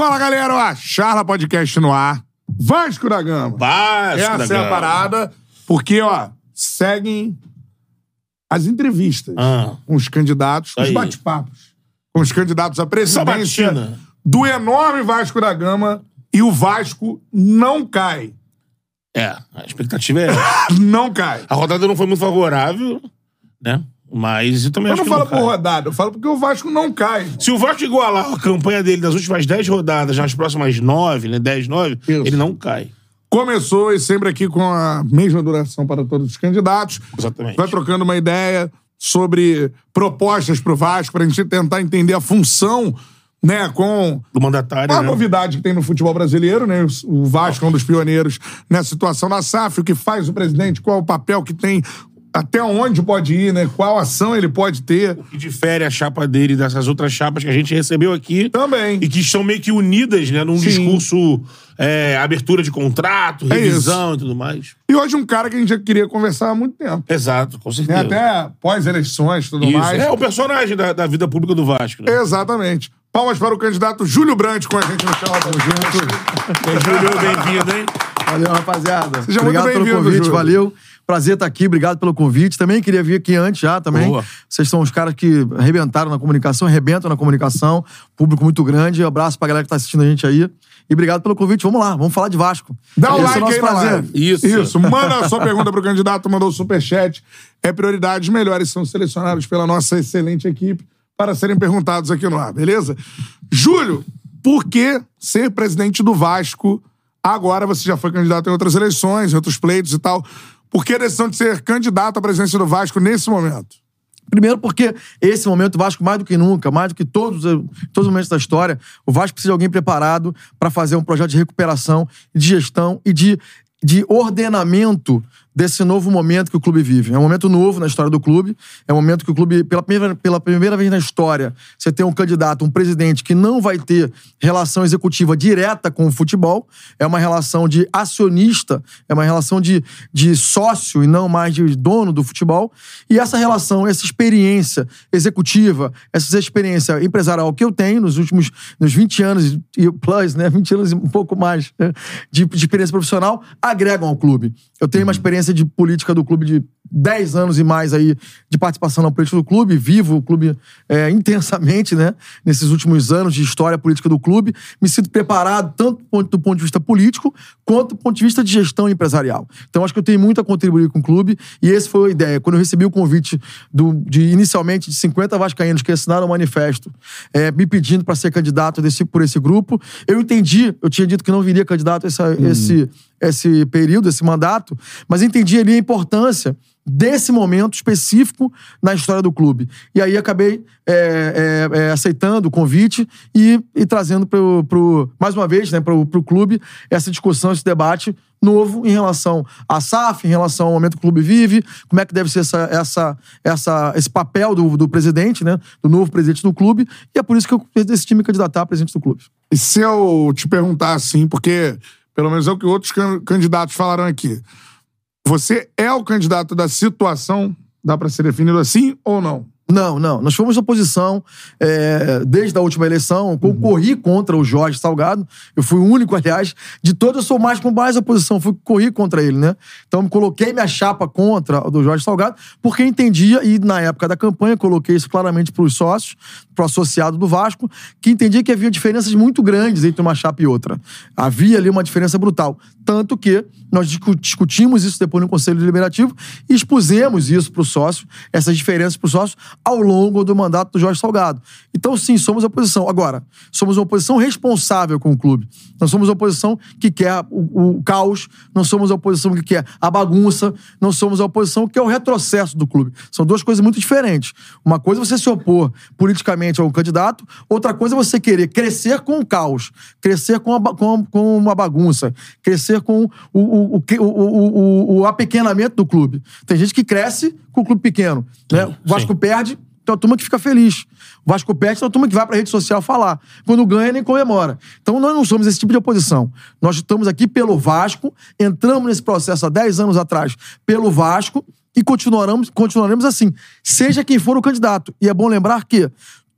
Fala, galera! Ó, Charla Podcast no ar. Vasco da Gama. Vasco Essa da é Gama. a parada, porque, ó, seguem as entrevistas Ah. com os candidatos, os Aí. bate-papos com os candidatos à presidência Sabatina. do enorme Vasco da Gama e o Vasco não cai. É, a expectativa é essa. Não cai. A rodada não foi muito favorável, né? Mas eu também Eu acho não que falo não por cai. rodada, eu falo porque o Vasco não cai. Se o Vasco igualar a campanha dele das últimas 10 rodadas nas próximas 9, né? 10, 9, Isso. ele não cai. Começou e sempre aqui com a mesma duração para todos os candidatos. Exatamente. Vai trocando uma ideia sobre propostas para o Vasco, para a gente tentar entender a função, né, com Do mandatário, a né? novidade que tem no futebol brasileiro, né? O Vasco é um dos pioneiros nessa situação da SAF, o que faz o presidente, qual é o papel que tem, até onde pode ir, né? Qual ação ele pode ter. Que difere a chapa dele dessas outras chapas que a gente recebeu aqui. Também. E que estão meio que unidas, né? Num Sim. discurso é, abertura de contrato, É revisão e tudo mais. E hoje um cara que a gente já queria conversar há muito tempo. Exato, com Né? certeza. Até pós-eleições e tudo Isso. mais. É o personagem da, da vida pública do Vasco, né? Exatamente. Palmas para o candidato Júlio Brandt com a gente no chão. Tamo junto. Júlio, bem-vindo, hein? Valeu, rapaziada. Seja obrigado muito pelo bem-vindo, convite, Júlio. valeu. Prazer estar aqui, obrigado pelo convite. Também queria vir aqui antes já também. Boa. Vocês são os caras que arrebentaram na comunicação, arrebentam na comunicação. Público muito grande. Abraço pra galera que tá assistindo a gente aí. E obrigado pelo convite. Vamos lá, vamos falar de Vasco. Dá o Esse é like nosso aí na live. Isso. Isso. Manda a sua pergunta pro candidato, mandou o superchat. É prioridade. Os melhores são selecionados pela nossa excelente equipe para serem perguntados aqui no ar, beleza? Júlio, por que ser presidente do Vasco agora? Você já foi candidato em outras eleições, em outros pleitos e tal. Por que a decisão de ser candidato à presidência do Vasco nesse momento? Primeiro porque esse momento, o Vasco, mais do que nunca, mais do que todos, todos os momentos da história, o Vasco precisa de alguém preparado para fazer um projeto de recuperação, de gestão e de, de ordenamento desse novo momento que o clube vive. É um momento novo na história do clube. É um momento que o clube, pela primeira, pela primeira vez na história, você tem um candidato, um presidente que não vai ter relação executiva direta com o futebol. É uma relação de acionista, é uma relação de, de sócio e não mais de dono do futebol. E essa relação, essa experiência executiva, essa experiência empresarial que eu tenho nos últimos nos 20 anos e plus, né? 20 anos e um pouco mais né? de, de experiência profissional, agregam ao clube. Eu tenho uma experiência de política do clube de 10 anos e mais aí de participação na política do clube, vivo o clube é, intensamente, né? Nesses últimos anos de história política do clube. Me sinto preparado tanto do ponto, de vista político quanto do ponto de vista de gestão empresarial. Então acho que eu tenho muito a contribuir com o clube e esse foi a ideia. Quando eu recebi o convite do, de inicialmente de 50 vascaínos que assinaram o manifesto é, me pedindo para ser candidato desse, por esse grupo, eu entendi, eu tinha dito que não viria candidato essa, esse, esse período, esse mandato, mas entendi ali a importância desse momento específico na história do clube. E aí acabei é, é, é, aceitando o convite e, e trazendo pro, pro, mais uma vez né, pro, pro clube essa discussão, esse debate novo em relação à SAF, em relação ao momento que o clube vive, como é que deve ser essa, essa, essa, esse papel do, do presidente, né, do novo presidente do clube, e é por isso que eu decidi me candidatar a presidente do clube. E se eu te perguntar assim, porque pelo menos é o que outros can- candidatos falaram aqui. Você é o candidato da situação? Dá pra ser definido assim ou não? Não, não. Nós fomos oposição é, desde a última eleição. Concorri contra o Jorge Salgado. Eu fui o único, aliás. De todos, eu sou mais com mais oposição. Fui corri contra ele, né? Então, coloquei minha chapa contra o do Jorge Salgado, porque entendia, e na época da campanha, coloquei isso claramente para os sócios, para o associado do Vasco, que entendia que havia diferenças muito grandes entre uma chapa e outra. Havia ali uma diferença brutal. Tanto que nós discu- discutimos isso depois no Conselho Deliberativo e expusemos isso para os sócios, essas diferenças para os sócios, ao longo do mandato do Jorge Salgado. Então, sim, somos oposição. Agora, somos uma oposição responsável com o clube. Não somos uma oposição que quer o, o caos, não somos a oposição que quer a bagunça, não somos a oposição que quer o retrocesso do clube. São duas coisas muito diferentes. Uma coisa é você se opor politicamente a um candidato, outra coisa é você querer crescer com o caos, crescer com, a, com, com uma bagunça, crescer com o, o, o, o, o, o apequenamento do clube. Tem gente que cresce com o clube pequeno. Né? O Vasco perde, tem uma turma que fica feliz. O Vasco perde, tem uma turma que vai pra rede social falar. Quando ganha, nem comemora. Então nós não somos esse tipo de oposição. Nós estamos aqui pelo Vasco, entramos nesse processo há 10 anos atrás pelo Vasco e continuaremos, continuaremos assim, seja quem for o candidato. E é bom lembrar que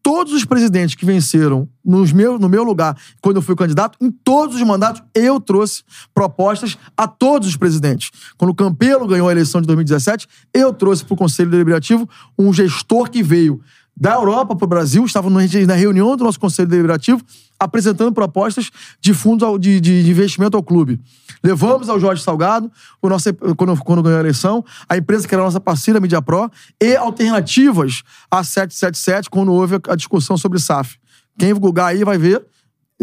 todos os presidentes que venceram nos meu, no meu lugar, quando eu fui candidato, em todos os mandatos, eu trouxe propostas a todos os presidentes. Quando o Campelo ganhou a eleição de 2017, eu trouxe para o Conselho Deliberativo um gestor que veio da Europa para o Brasil, estava na reunião do nosso Conselho Deliberativo, apresentando propostas de fundos de, de investimento ao clube. Levamos ao Jorge Salgado, o nosso, quando, quando ganhou a eleição, a empresa que era a nossa parceira, Media Pro, e alternativas a 777, quando houve a discussão sobre SAF. Quem googar aí vai ver,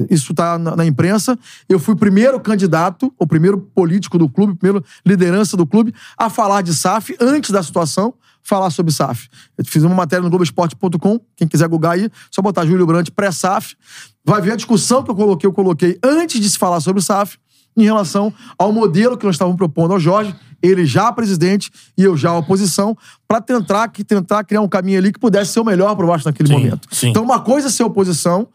isso está na, na, imprensa. Eu fui o primeiro candidato, o primeiro político do clube, primeiro liderança do clube, a falar de SAF antes da situação falar sobre SAF. Eu fiz uma matéria no Globoesporte.com, quem quiser googar aí, só botar Júlio Brandt pré-SAF. Vai ver a discussão que eu coloquei, eu coloquei antes de se falar sobre SAF, em relação ao modelo que nós estávamos propondo ao Jorge, ele já presidente e eu já oposição, para tentar, tentar criar um caminho ali que pudesse ser o melhor para o Vasco naquele Sim, momento. sim. Então, uma coisa é ser oposição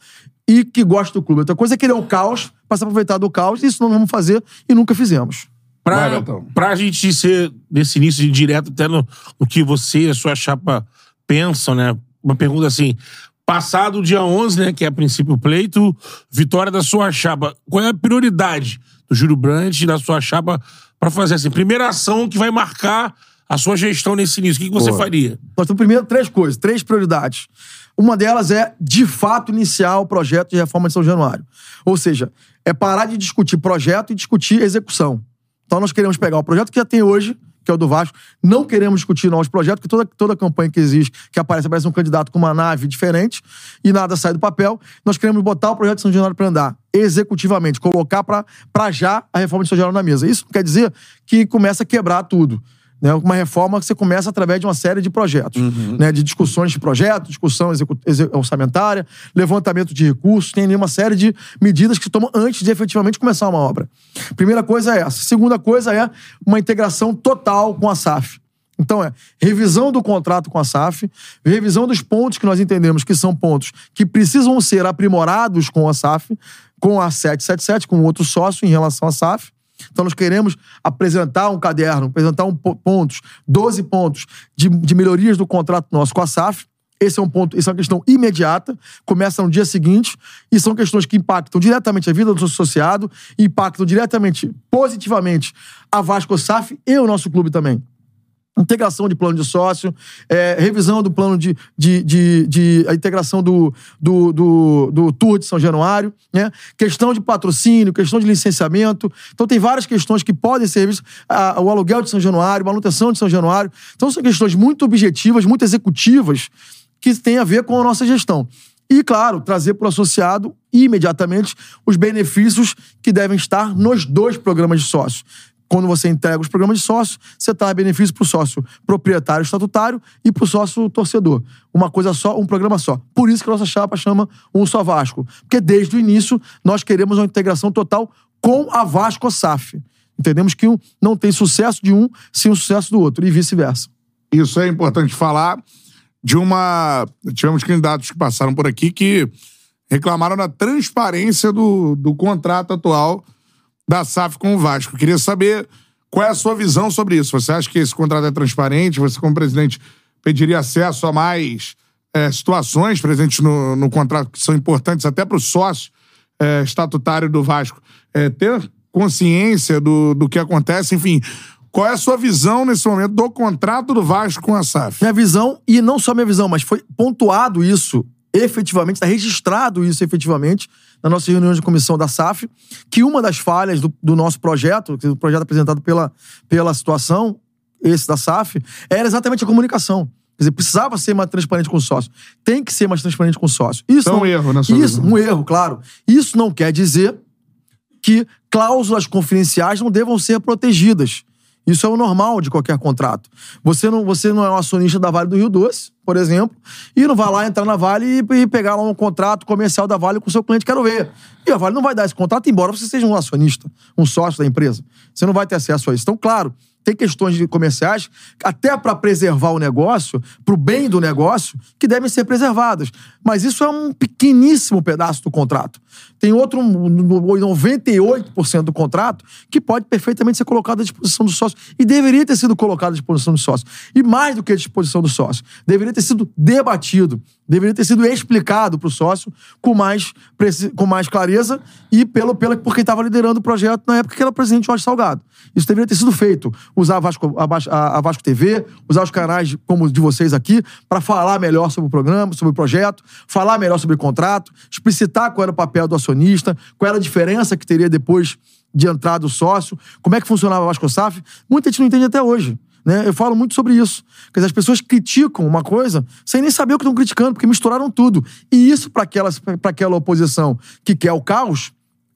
e que gosta do clube. Outra coisa é querer o caos, para se aproveitar do caos, e isso nós não vamos fazer e nunca fizemos. Pra, Vai, Betão. pra gente ser nesse início de direto até no, no que você e a sua chapa pensam, né? Uma pergunta assim. Passado o dia 11, né, que é a princípio o pleito, vitória da sua chapa. Qual é a prioridade do Júlio Brandt e da sua chapa pra fazer assim? Primeira ação que vai marcar a sua gestão nesse início. O que, que você Boa. faria? Nós temos primeiro três coisas, três prioridades. Uma delas é, de fato, iniciar o projeto de reforma de São Januário. Ou seja, é parar de discutir projeto e discutir execução. Então nós queremos pegar o projeto que já tem hoje, que é o do Vasco, não queremos discutir novos projetos, porque toda, toda campanha que existe, que aparece, aparece um candidato com uma nave diferente e nada sai do papel. Nós queremos botar o projeto de São Januário para andar executivamente, colocar para já a reforma de São Januário na mesa. Isso não quer dizer que começa a quebrar tudo. Né? Uma reforma que você começa através de uma série de projetos, né? de discussões de projeto, discussão orçamentária, levantamento de recursos, tem ali uma série de medidas que se tomam antes de efetivamente começar uma obra. Primeira coisa é essa. Segunda coisa é uma integração total com a SAF. Então é revisão do contrato com a SAF, revisão dos pontos que nós entendemos que são pontos que precisam ser aprimorados com a SAF, com a 777, com outro sócio em relação à SAF. Então nós queremos apresentar um caderno, apresentar um po- pontos, 12 pontos de, de melhorias do contrato nosso com a SAF. Esse é um ponto, isso é uma questão imediata, começa no dia seguinte, e são questões que impactam diretamente a vida do associado, impactam diretamente, positivamente, a Vasco SAF e o nosso clube também integração de plano de sócio, é, revisão do plano de, de, de, de- a integração do, do, do, do Tour de São Januário, né? questão de patrocínio, questão de licenciamento. Então tem várias questões que podem ser revistas. Ah, o aluguel de São Januário, manutenção de São Januário. Então são questões muito objetivas, muito executivas, que têm a ver com a nossa gestão. E, claro, trazer para o associado imediatamente os benefícios que devem estar nos dois programas de sócio. Quando você entrega os programas de sócio, você traz benefício para o sócio proprietário estatutário e para o sócio torcedor. Uma coisa só, um programa só. Por isso que a nossa chapa chama Um Só Vasco. Porque desde o início nós queremos uma integração total com a Vasco SAF. Entendemos que um não tem sucesso de um sem o sucesso do outro e vice-versa. Isso é importante falar de uma. Tivemos candidatos que passaram por aqui que reclamaram da transparência do, do contrato atual da SAF com o Vasco. Queria saber qual é a sua visão sobre isso. Você acha que esse contrato é transparente? Você, como presidente, pediria acesso a mais é, situações presentes no, no contrato que são importantes até para o sócio é, estatutário do Vasco é, ter consciência do, do que acontece? Enfim, qual é a sua visão nesse momento do contrato do Vasco com a SAF? Minha visão, e não só minha visão, mas foi pontuado isso efetivamente, está registrado isso efetivamente na nossa reunião de comissão da SAF, que uma das falhas do, do nosso projeto, que é o projeto apresentado pela, pela situação, esse da SAF, era exatamente a comunicação. Quer dizer, precisava ser mais transparente com o sócio. Tem que ser mais transparente com o sócio. Isso Então, não, um erro sua Isso, um erro, claro. Isso não quer dizer que cláusulas confidenciais não devam ser protegidas. Isso é o normal de qualquer contrato. Você não, você não é um acionista da Vale do Rio Doce, por exemplo, e não vai lá entrar na Vale e, e pegar lá um contrato comercial da Vale com o seu cliente, quero ver. E a Vale não vai dar esse contrato, embora você seja um acionista, um sócio da empresa. Você não vai ter acesso a isso. Então, claro, tem questões comerciais, até para preservar o negócio, para o bem do negócio, que devem ser preservadas. Mas isso é um pequeníssimo pedaço do contrato. Tem outro 98% do contrato que pode perfeitamente ser colocado à disposição do sócio e deveria ter sido colocado à disposição do sócio. E mais do que à disposição do sócio, deveria ter sido debatido, deveria ter sido explicado para o sócio com mais, com mais clareza e pelo, pelo, por quem estava liderando o projeto na época que era o presidente Jorge Salgado. Isso deveria ter sido feito. Usar a Vasco, a, a Vasco TV, usar os canais como de vocês aqui, para falar melhor sobre o programa, sobre o projeto, falar melhor sobre o contrato, explicitar qual era o papel do acionista, qual era a diferença que teria depois de entrar do sócio, como é que funcionava a Vasco SAF. Muita gente não entende até hoje. Né? Eu falo muito sobre isso. Quer dizer, as pessoas criticam uma coisa sem nem saber o que estão criticando, porque misturaram tudo. E isso, para aquela oposição que quer o caos,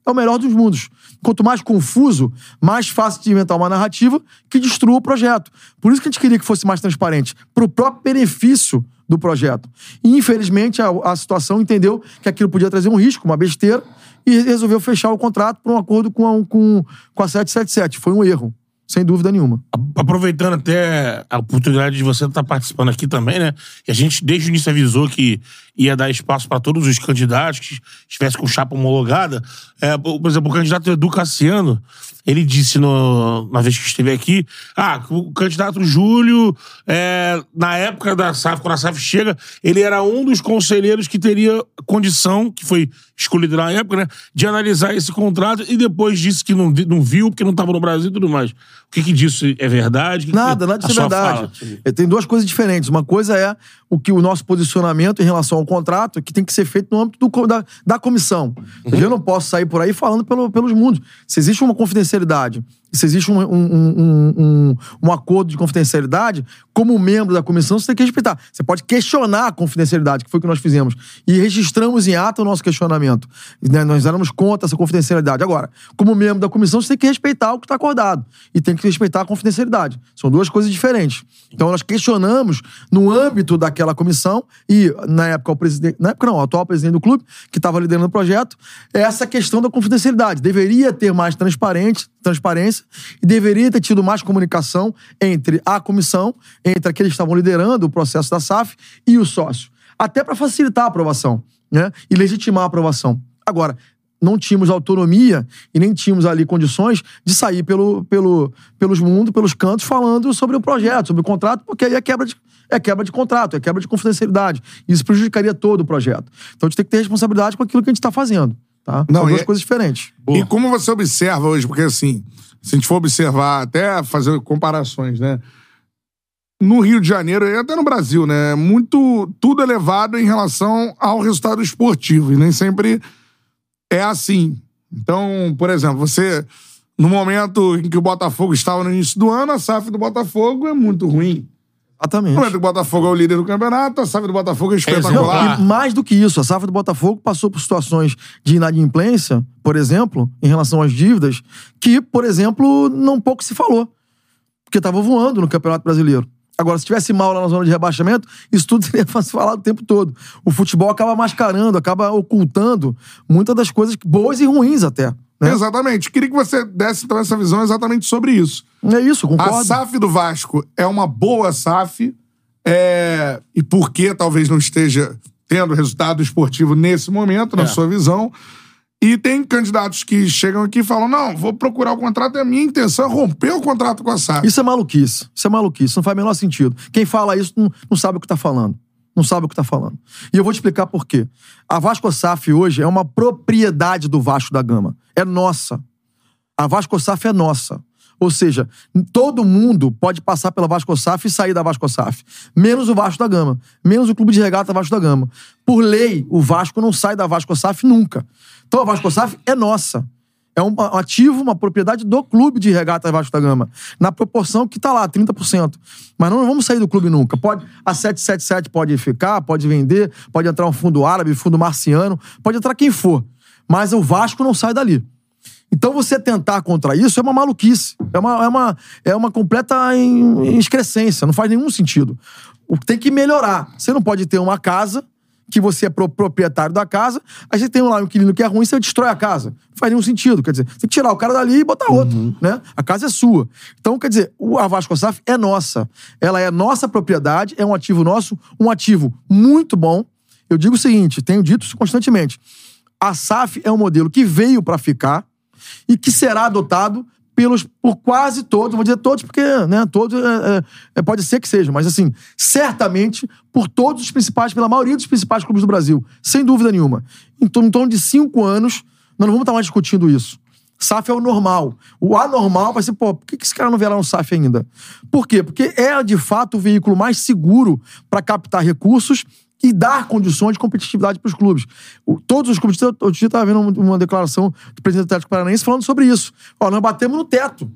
é o melhor dos mundos. Quanto mais confuso, mais fácil de inventar uma narrativa que destrua o projeto. Por isso que a gente queria que fosse mais transparente, para o próprio benefício do projeto. E, infelizmente, a, a situação entendeu que aquilo podia trazer um risco, uma besteira, e resolveu fechar o contrato por um acordo com a, com, com a 777. Foi um erro sem dúvida nenhuma. Aproveitando até a oportunidade de você estar participando aqui também, né? Que a gente desde o início avisou que ia dar espaço para todos os candidatos que estivessem com chapa homologada. É, por exemplo, o candidato Edu Cassiano, ele disse no, na vez que esteve aqui, ah, o candidato Júlio, é, na época da SAF, quando a SAF chega, ele era um dos conselheiros que teria condição, que foi escolhido na época, né, de analisar esse contrato e depois disse que não, não viu, porque não estava no Brasil e tudo mais. O que que disso é verdade? Que nada, que nada disso é verdade. Fala? Tem duas coisas diferentes. Uma coisa é o que o nosso posicionamento em relação ao contrato, que tem que ser feito no âmbito do, da, da comissão. Uhum. Eu não posso sair por aí falando pelo, pelos mundos. Se existe uma confidencialidade se existe um, um, um, um, acordo de confidencialidade, como membro da comissão, você tem que respeitar. Você pode questionar a confidencialidade, que foi o que nós fizemos. E registramos em ata o nosso questionamento. Né? Nós damos conta dessa confidencialidade. Agora, como membro da comissão, você tem que respeitar o que está acordado. E tem que respeitar a confidencialidade. São duas coisas diferentes. Então, nós questionamos no âmbito daquela comissão, e na época, o presidente. Na época, não, o atual presidente do clube, que estava liderando o projeto, essa questão da confidencialidade. Deveria ter mais transparente, transparência e deveria ter tido mais comunicação entre a comissão, entre aqueles que estavam liderando o processo da SAF e o sócio. Até para facilitar a aprovação né? e legitimar a aprovação. Agora, não tínhamos autonomia e nem tínhamos ali condições de sair pelo, pelo, pelos mundos, pelos cantos, falando sobre o projeto, sobre o contrato, porque aí é quebra de, é quebra de contrato, é quebra de confidencialidade. Isso prejudicaria todo o projeto. Então a gente tem que ter responsabilidade com aquilo que a gente está fazendo. Tá? Não, São duas é... coisas diferentes. Boa. E como você observa hoje, porque assim, se a gente for observar, até fazer comparações, né? No Rio de Janeiro e até no Brasil, né? Muito. Tudo é levado em relação ao resultado esportivo. E nem sempre é assim. Então, por exemplo, você. No momento em que o Botafogo estava no início do ano, a SAF do Botafogo é muito ruim. Exatamente. Que o Botafogo é o líder do campeonato, a SAF do Botafogo é espetacular. e mais do que isso, a SAF do Botafogo passou por situações de inadimplência, por exemplo, em relação às dívidas, que, por exemplo, não pouco se falou. Porque estava voando no Campeonato Brasileiro. Agora, se tivesse mal lá na zona de rebaixamento, isso tudo seria falado o tempo todo. O futebol acaba mascarando, acaba ocultando muitas das coisas boas e ruins até. Né? Exatamente. Queria que você desse então essa visão exatamente sobre isso. É isso, concordo. A SAF do Vasco é uma boa SAF. É... E por que talvez não esteja tendo resultado esportivo nesse momento, na é. sua visão? E tem candidatos que chegam aqui e falam: não, vou procurar o contrato, e a minha intenção é romper o contrato com a SAF. Isso é maluquice. Isso é maluquice. Não faz o menor sentido. Quem fala isso não, não sabe o que está falando. Não sabe o que está falando. E eu vou te explicar por quê. A Vasco SAF hoje é uma propriedade do Vasco da Gama. É nossa. A Vasco SAF é nossa. Ou seja, todo mundo pode passar pela Vasco SAF e sair da Vasco SAF. Menos o Vasco da Gama. Menos o clube de regata Vasco da Gama. Por lei, o Vasco não sai da Vasco SAF nunca. Então a Vasco SAF é nossa. É um ativo, uma propriedade do clube de regata Vasco da Gama. Na proporção que tá lá, 30%. Mas não vamos sair do clube nunca. Pode, a 777 pode ficar, pode vender, pode entrar um fundo árabe, fundo marciano, pode entrar quem for. Mas o Vasco não sai dali. Então você tentar contra isso é uma maluquice. É uma, é uma, é uma completa excrescência. Não faz nenhum sentido. Tem que melhorar. Você não pode ter uma casa que você é pro- proprietário da casa, aí você tem lá um inquilino que é ruim, você destrói a casa. Não faz nenhum sentido. Quer dizer, você tem que tirar o cara dali e botar outro, né? A casa é sua. Então, quer dizer, a Vasco SAF é nossa. Ela é nossa propriedade, é um ativo nosso, um ativo muito bom. Eu digo o seguinte, tenho dito isso constantemente. A SAF é um modelo que veio para ficar e que será adotado pelos, por quase todos, vou dizer todos porque, né, todos, é, é, é, pode ser que seja, mas assim, certamente por todos os principais, pela maioria dos principais clubes do Brasil, sem dúvida nenhuma. Em torno, de cinco anos, nós não vamos estar mais discutindo isso. SAF é o normal. O anormal vai ser, pô, por que que esse cara não vê lá no SAF ainda? Por quê? Porque é, de fato, o veículo mais seguro para captar recursos e dar condições de competitividade para os clubes. O- todos os clubes. Outro dia eu estava vendo uma, declaração do presidente do Atlético Paranaense falando sobre isso. Ó, nós batemos no teto.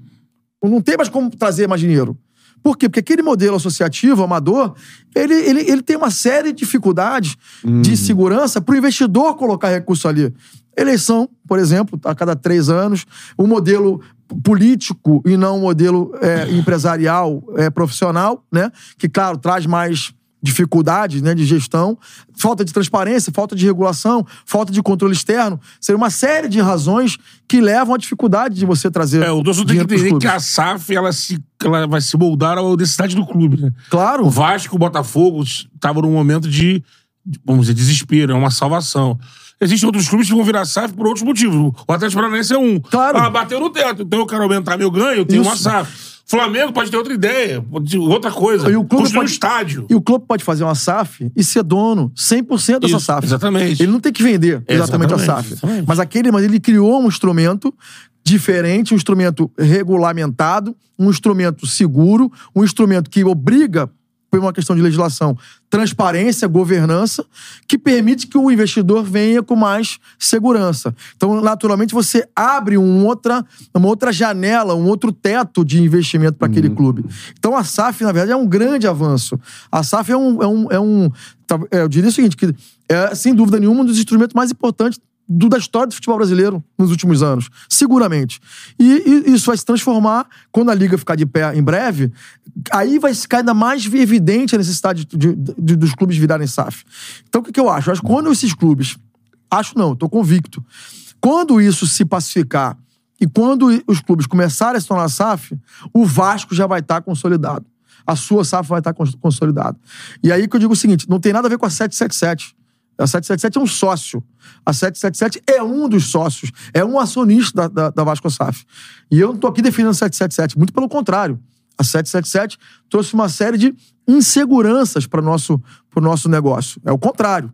Não tem mais como trazer mais dinheiro. Por quê? Porque aquele modelo associativo, amador, ele, ele, ele tem uma série de dificuldades de segurança para o investidor colocar recurso ali. Eleição, por exemplo, a cada três anos. O modelo político e não o modelo é, empresarial é, profissional, né? Que, claro, traz mais dificuldades né, de gestão, falta de transparência, falta de regulação, falta de controle externo. Seria uma série de razões que levam à dificuldade de você trazer. É, o torcedor tem que entender que a SAF ela, se, ela vai se moldar à necessidade do clube, né? Claro. O Vasco, o Botafogo estavam num momento de, de, vamos dizer, desespero, é uma salvação. Existem outros clubes que vão virar SAF por outros motivos. O Atlético Paranaense é um. Claro. Ah, bateu no teto, então eu quero aumentar meu ganho, eu tenho Isso. uma SAF. Flamengo pode ter outra ideia, outra coisa. E o clube Construir um pode- estádio. E o clube pode fazer uma SAF e ser dono 100% dessa Isso, SAF. exatamente. Ele não tem que vender exatamente, a Exatamente, SAF. exatamente. Mas aquele, mas ele criou um instrumento diferente, um instrumento regulamentado, um instrumento seguro, um instrumento que obriga por uma questão de legislação, transparência, governança, que permite que o investidor venha com mais segurança. Então, naturalmente, você abre um outra, uma outra janela, um outro teto de investimento para aquele clube. Então, a SAF, na verdade, é um grande avanço. A SAF é um. É um, é um é, eu diria o seguinte: que é, sem dúvida nenhuma, um dos instrumentos mais importantes do- da história do futebol brasileiro nos últimos anos. Seguramente. E, e isso vai se transformar quando a Liga ficar de pé em breve. Aí vai ficar ainda mais evidente a necessidade de- de- dos clubes virarem SAF. Então, o que, que eu acho? Eu acho que quando esses clubes. Acho não, estou convicto. Quando isso se pacificar e quando os clubes começarem a se tornar SAF, o Vasco já vai estar consolidado. A sua SAF vai estar cons- consolidada. E aí que eu digo o seguinte: não tem nada a ver com a 777. A 777 é um sócio. A 777 é um dos sócios, é um acionista da, da, da Vasco SAF. E eu não estou aqui defendendo a 777, muito pelo contrário. A 777 trouxe uma série de inseguranças para o nosso, pro nosso negócio. É o contrário.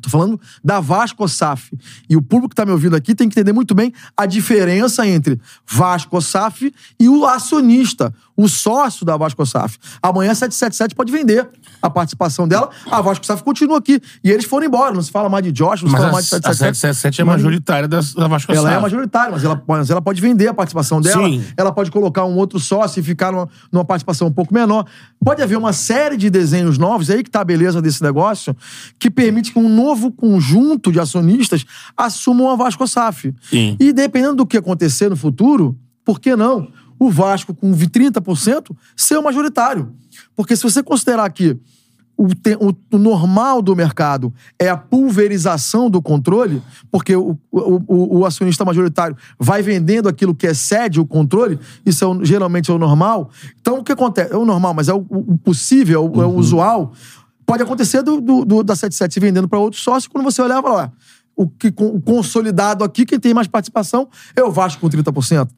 Tô falando da Vasco SAF. E o público que tá me ouvindo aqui tem que entender muito bem a diferença entre Vasco SAF e o acionista, o sócio da Vasco SAF. Amanhã a 777 pode vender a participação dela, a Vasco SAF continua aqui. E eles foram embora. Não se fala mais de Josh, não se Mas fala a, mais de a 777 é majoritária da, da Vasco ela é SAF. majoritária, mas ela, mas ela pode vender a participação dela. Sim. Ela pode colocar um outro sócio e ficar numa, numa participação um pouco menor. Pode haver uma série de desenhos novos, aí que tá a beleza desse negócio, que permite que um novo conjunto de acionistas assumam a Vasco SAF. Sim. E dependendo do que acontecer no futuro, por que não? O Vasco, com 30%, ser o majoritário. Porque se você considerar que o, te- o- o normal do mercado é a pulverização do controle, porque o, o- acionista majoritário vai vendendo aquilo que excede o controle, isso é geralmente é o normal. Então, o que acontece? É o normal, mas é o, possível, é o, é o usual. Pode acontecer do, do- do- da 77 se vendendo para outro sócio, quando você olhar e falar, "Ué, o, que, o consolidado aqui, quem tem mais participação é o Vasco com 30%.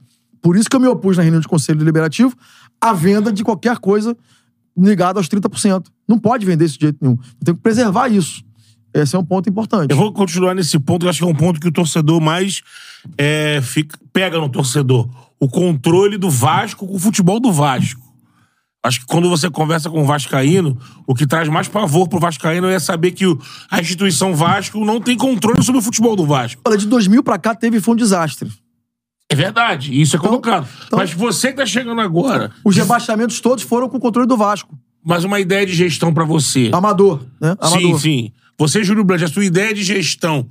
Por isso que eu me opus na reunião de Conselho Deliberativo à venda de qualquer coisa ligada aos 30%. Não pode vender isso de jeito nenhum. Tem que preservar isso. Esse é um ponto importante. Eu vou continuar nesse ponto, que acho que é um ponto que o torcedor mais é, fica- pega no torcedor. O controle do Vasco com o futebol do Vasco. Acho que quando você conversa com o Vascaíno, o que traz mais pavor pro Vascaíno é saber que o- a instituição Vasco não tem controle sobre o futebol do Vasco. Olha, de 2000 pra cá teve foi um desastre. É verdade, isso é colocado. então- Mas você que tá chegando agora, Os rebaixamentos todos foram com o controle do Vasco. mas uma ideia de gestão pra você. Amador, né? Amador. Sim, sim. Você, Júlio Brandt, a sua ideia de gestão,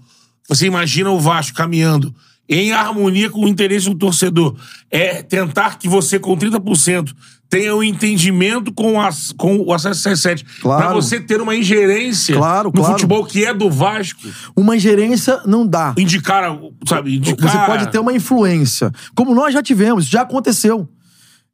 você imagina o Vasco caminhando em harmonia com o interesse do torcedor. É tentar que você, com 30%, tenha o entendimento com, as, com o acesso 77. Claro. Pra você ter uma ingerência Claro, no claro. futebol que é do Vasco. Uma ingerência não dá. Indicar, sabe, indicar... Você pode ter uma influência. Como nós já tivemos, isso já aconteceu.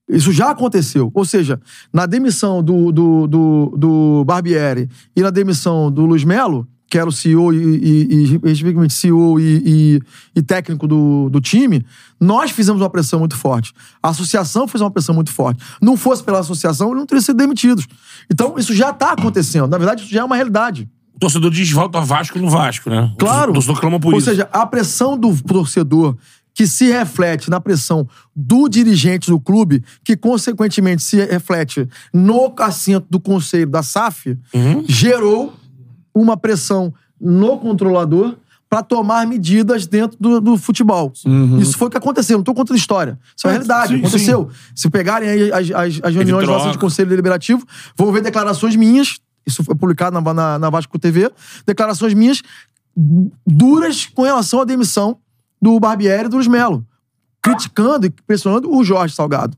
Isso já aconteceu. Ou seja, na demissão do, do, do, do Barbieri e na demissão do Luiz Melo, que era o CEO e, e, e CEO e, e, e técnico do, do time, nós fizemos uma pressão muito forte. A associação fez uma pressão muito forte. Não fosse pela associação, eles não teriam sido demitidos. Então, isso já está acontecendo. Na verdade, isso já é uma realidade. O torcedor diz volta Vasco no Vasco, né? Claro. O torcedor clama por Ou isso. seja, a pressão do torcedor que se reflete na pressão do dirigente do clube, que consequentemente se reflete no assento do conselho da SAF, gerou uma pressão no controlador para tomar medidas dentro do, do futebol. Isso foi o que aconteceu, não estou contando história. Isso é, a realidade, sim, aconteceu. Se pegarem aí as, as, as reuniões nossas de conselho deliberativo, vão ver declarações minhas, isso foi publicado na, na, na Vasco TV, declarações minhas duras com relação à demissão do Barbieri e do Luiz Melo. Criticando e pressionando o Jorge Salgado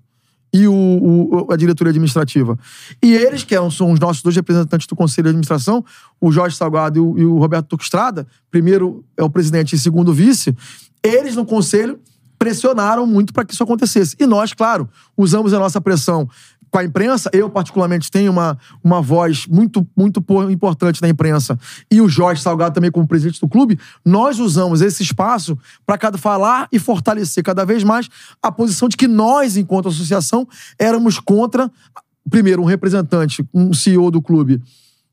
e o, o- a diretoria administrativa. E eles, que eram, são os nossos dois representantes do Conselho de Administração, o Jorge Salgado e o, e o Roberto Turco Estrada, primeiro é o presidente e segundo vice, eles no Conselho pressionaram muito para que isso acontecesse. E nós, claro, usamos a nossa pressão com a imprensa. Eu, particularmente, tenho uma, uma voz muito, muito po- importante na imprensa. E o Jorge Salgado também, como presidente do clube. Nós usamos esse espaço para cada falar e fortalecer cada vez mais a posição de que nós, enquanto associação, éramos contra, primeiro, um representante, um CEO do clube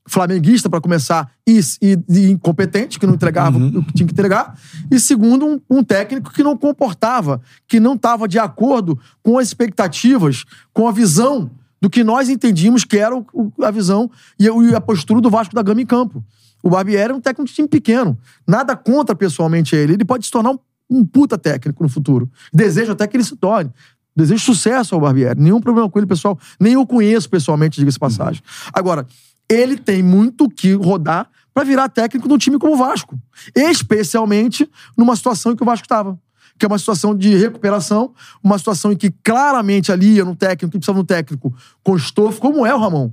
flamenguista, para começar, e, e- e incompetente, que não entregava o que tinha que entregar. E segundo, um, um técnico que não comportava, que não estava de acordo com as expectativas, com a visão do que nós entendíamos que era o- a visão e a, postura do Vasco da Gama em campo. O Barbieri é um técnico de time pequeno. Nada contra pessoalmente ele. Ele pode se tornar um, um puta técnico no futuro. Desejo até que ele se torne. Desejo sucesso ao Barbieri. Nenhum problema com ele, pessoal. Nem eu conheço pessoalmente, diga-se passagem. Agora, ele tem muito que rodar para virar técnico de um time como o Vasco. Especialmente numa situação em que o Vasco estava. Que é uma situação de recuperação, uma situação em que claramente ali era um técnico, que precisava de um técnico com estofo, como é o Ramon.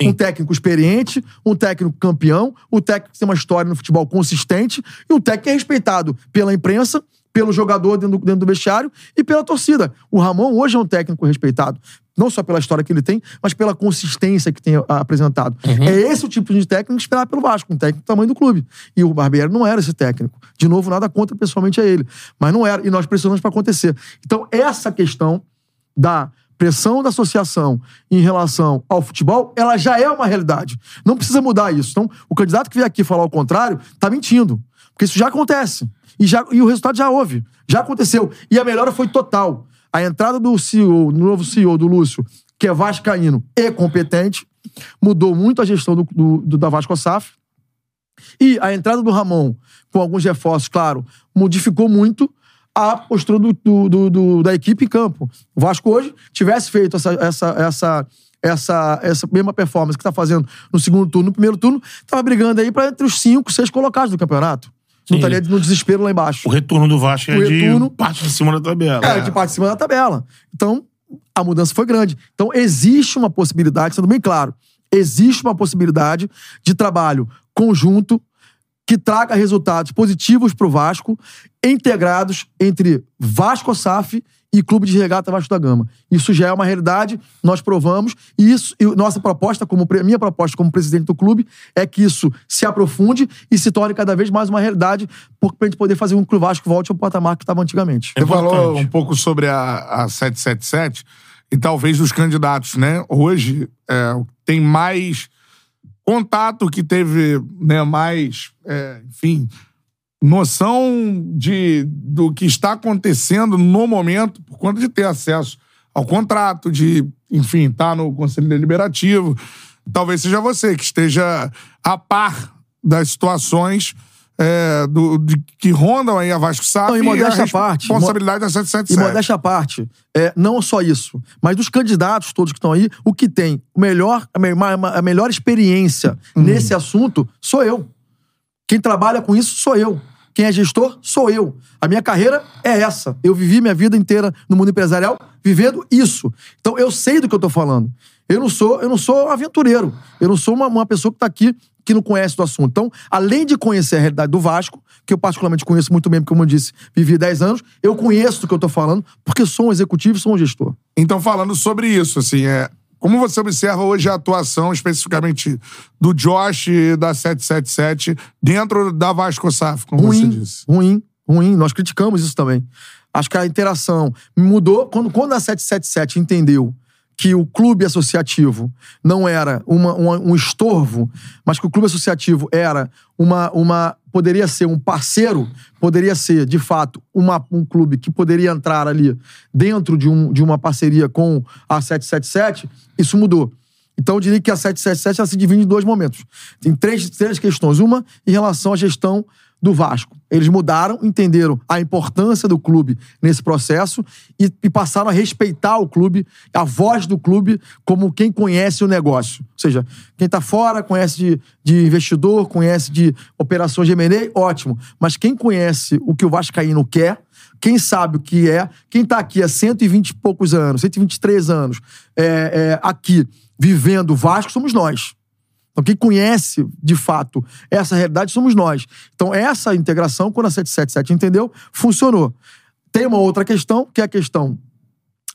Um técnico experiente, um técnico campeão, um técnico que tem uma história no futebol consistente e um técnico que é respeitado pela imprensa, pelo jogador dentro do, dentro do vestiário e pela torcida. O Ramon hoje é um técnico respeitado. Não só pela história que ele tem, mas pela consistência que tem apresentado. É esse o tipo de técnico esperado pelo Vasco, um técnico do tamanho do clube. E o Barbieri não era esse técnico. De novo, nada contra pessoalmente a ele. Mas não era. E nós pressionamos para acontecer. Então, essa questão da pressão da associação em relação ao futebol, ela já é uma realidade. Não precisa mudar isso. Então, o candidato que vier aqui falar o contrário, tá mentindo. Porque isso já acontece. E, já, e o resultado já houve. Já aconteceu. E a melhora foi total. A entrada do CEO, do novo CEO do Lúcio, que é vascaíno e competente, mudou muito a gestão do, do- do- da Vasco SAF. E a entrada do Ramon, com alguns reforços, claro, modificou muito a postura do, do- do- da equipe em campo. O Vasco hoje tivesse feito essa, essa, essa, essa, essa mesma performance que está fazendo no segundo turno, no primeiro turno, estava brigando aí para entre os cinco, seis colocados do campeonato. Não Sim. estaria no desespero lá embaixo. O retorno do Vasco é O de retorno- parte de cima da tabela. É, de parte de cima da tabela. Então, a mudança foi grande. Então, existe uma possibilidade, sendo bem claro, existe uma possibilidade de trabalho conjunto que traga resultados positivos para o Vasco, integrados entre Vasco SAF e Clube de Regata Vasco da Gama. Isso já é uma realidade, nós provamos, e isso, e nossa proposta, como minha proposta como presidente do clube, é que isso se aprofunde e se torne cada vez mais uma realidade, para a gente poder fazer que o Vasco volte ao patamar que estava antigamente. Você falou um pouco sobre a, a 777 e talvez dos candidatos, né? Hoje é, tem mais contato, que teve né, mais, é, enfim, noção de, do que está acontecendo no momento por conta de ter acesso ao contrato, de, enfim, estar no Conselho Deliberativo. Talvez seja você que esteja a par das situações é, do, de, que rondam aí a Vasco SAF Não, e a responsabilidade da E 777. modéstia à parte, é, não só isso, mas dos candidatos todos que estão aí, o que tem melhor, a, melhor experiência Uhum. nesse assunto sou eu. Quem trabalha com isso sou eu. Quem é gestor sou eu. A minha carreira é essa. Eu vivi minha vida inteira no mundo empresarial vivendo isso. Então eu sei do que eu tô falando. Eu não sou, eu não sou aventureiro. Eu não sou uma, uma pessoa que tá aqui que não conhece do assunto. Então, além de conhecer a realidade do Vasco, que eu particularmente conheço muito bem, porque, como eu disse, vivi 10 anos, eu conheço do que eu tô falando, porque sou um executivo e sou um gestor. Então, falando sobre isso, assim, é, como você observa hoje a atuação especificamente do Josh e da 777 dentro da Vasco SAF, como ruim, você disse? Ruim, ruim. Nós criticamos isso também. Acho que a interação mudou. Quando, quando a 777 entendeu que o clube associativo não era uma, uma, um estorvo, mas que o clube associativo era uma, uma. Poderia ser um parceiro, poderia ser, de fato, uma, um clube que poderia entrar ali dentro de, um, de uma parceria com a 777, isso mudou. Então eu diria que a 777 ela se divide em dois momentos. Tem três, três questões. Uma em relação à gestão do Vasco. Eles mudaram, entenderam a importância do clube nesse processo e, e, passaram a respeitar o clube, a voz do clube, como quem conhece o negócio. Ou seja, quem está fora conhece de, de, investidor, conhece de operações de M&A, ótimo. Mas quem conhece o que o Vascaíno quer, quem sabe o que é, quem está aqui há 120 e poucos anos, 123 anos, é, é, aqui, vivendo o Vasco, somos nós. Então, quem conhece, de fato, essa realidade somos nós. Então, essa integração, quando a 777 entendeu, funcionou. Tem uma outra questão, que é a questão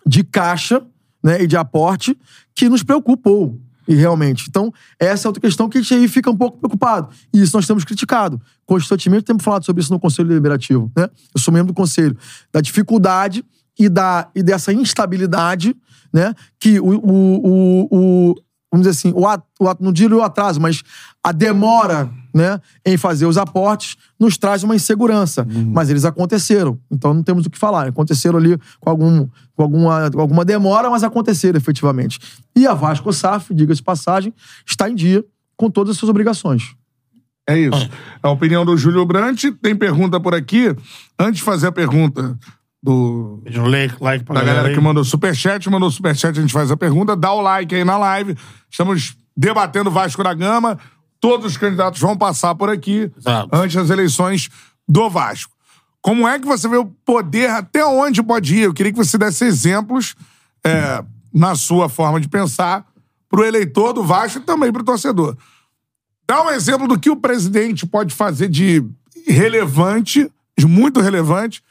de caixa né, e de aporte, que nos preocupou. E realmente. Então, essa é outra questão que a gente aí fica um pouco preocupado. E isso nós temos criticado. Constantemente temos falado sobre isso no Conselho Deliberativo. Né? Eu sou membro do Conselho. Da dificuldade e, da, e dessa instabilidade né, que o, o, o, o vamos dizer assim, o, at, o at, não digo o atraso, mas a demora né, em fazer os aportes nos traz uma insegurança. Uhum. Mas eles aconteceram, então não temos o que falar. Aconteceram ali com, algum, com, alguma, com alguma demora, mas aconteceram efetivamente. E a Vasco SAF, diga-se de passagem, está em dia com todas as suas obrigações. É isso. A opinião do Júlio Brandt. Tem pergunta por aqui. Antes de fazer a pergunta, do. Like, like pra da galera, galera que mandou superchat, mandou superchat, a gente faz a pergunta, dá o like aí na live. Estamos debatendo Vasco da Gama. Todos os candidatos vão passar por aqui Exato. antes das eleições do Vasco. Como é que você vê o poder, até onde pode ir? Eu queria que você desse exemplos é, na sua forma de pensar pro eleitor do Vasco e também pro torcedor. Dá um exemplo do que o presidente pode fazer de relevante, de muito relevante,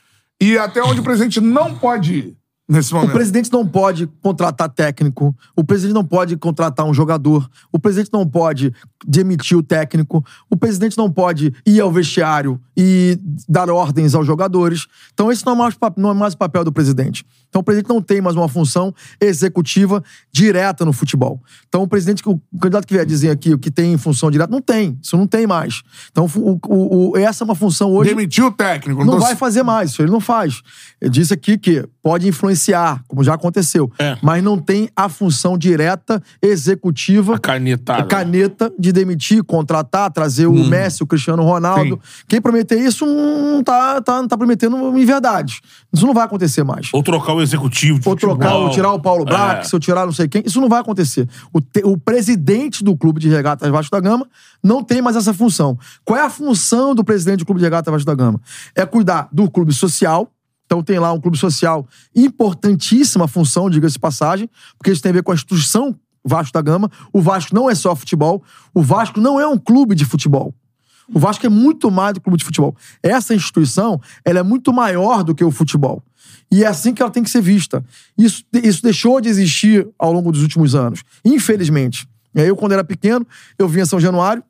e até onde o presidente não pode ir nesse momento. O presidente não pode contratar técnico, o presidente não pode contratar um jogador, o presidente não pode demitir o técnico, o presidente não pode ir ao vestiário e dar ordens aos jogadores. Então, esse não é mais, não é mais o papel do presidente. Então, o presidente não tem mais uma função executiva direta no futebol. Então, o presidente, o candidato que vier dizer aqui o que tem função direta, não tem. Isso não tem mais. Então, o, o, o, essa é uma função hoje. Demitiu o técnico. Não vai fazer mais, isso ele não faz. Eu disse aqui que pode influenciar, como já aconteceu, É. mas não tem a função direta, executiva, A canetada. caneta de demitir, contratar, trazer o Messi, o Cristiano Ronaldo. Quem prometer isso não tá, tá, não tá prometendo em verdade. Isso não vai acontecer mais. Ou trocar o executivo de Ou trocar, futebol. ou tirar o Paulo É. se eu tirar não sei quem. Isso não vai acontecer. O, te- o presidente do clube de regatas Vasco da Gama não tem mais essa função. Qual é a função do presidente do clube de regatas Vasco da Gama? É cuidar do clube social. Então tem lá um clube social, importantíssima função, diga-se de passagem, porque isso tem a ver com a instituição Vasco da Gama. O Vasco não é só futebol. O Vasco não é um clube de futebol. O Vasco é muito mais do que clube de futebol. Essa instituição, ela é muito maior do que o futebol. E é assim que ela tem que ser vista. Isso, isso deixou de existir ao longo dos últimos anos. Infelizmente. Eu, quando era pequeno, eu vinha São Januário.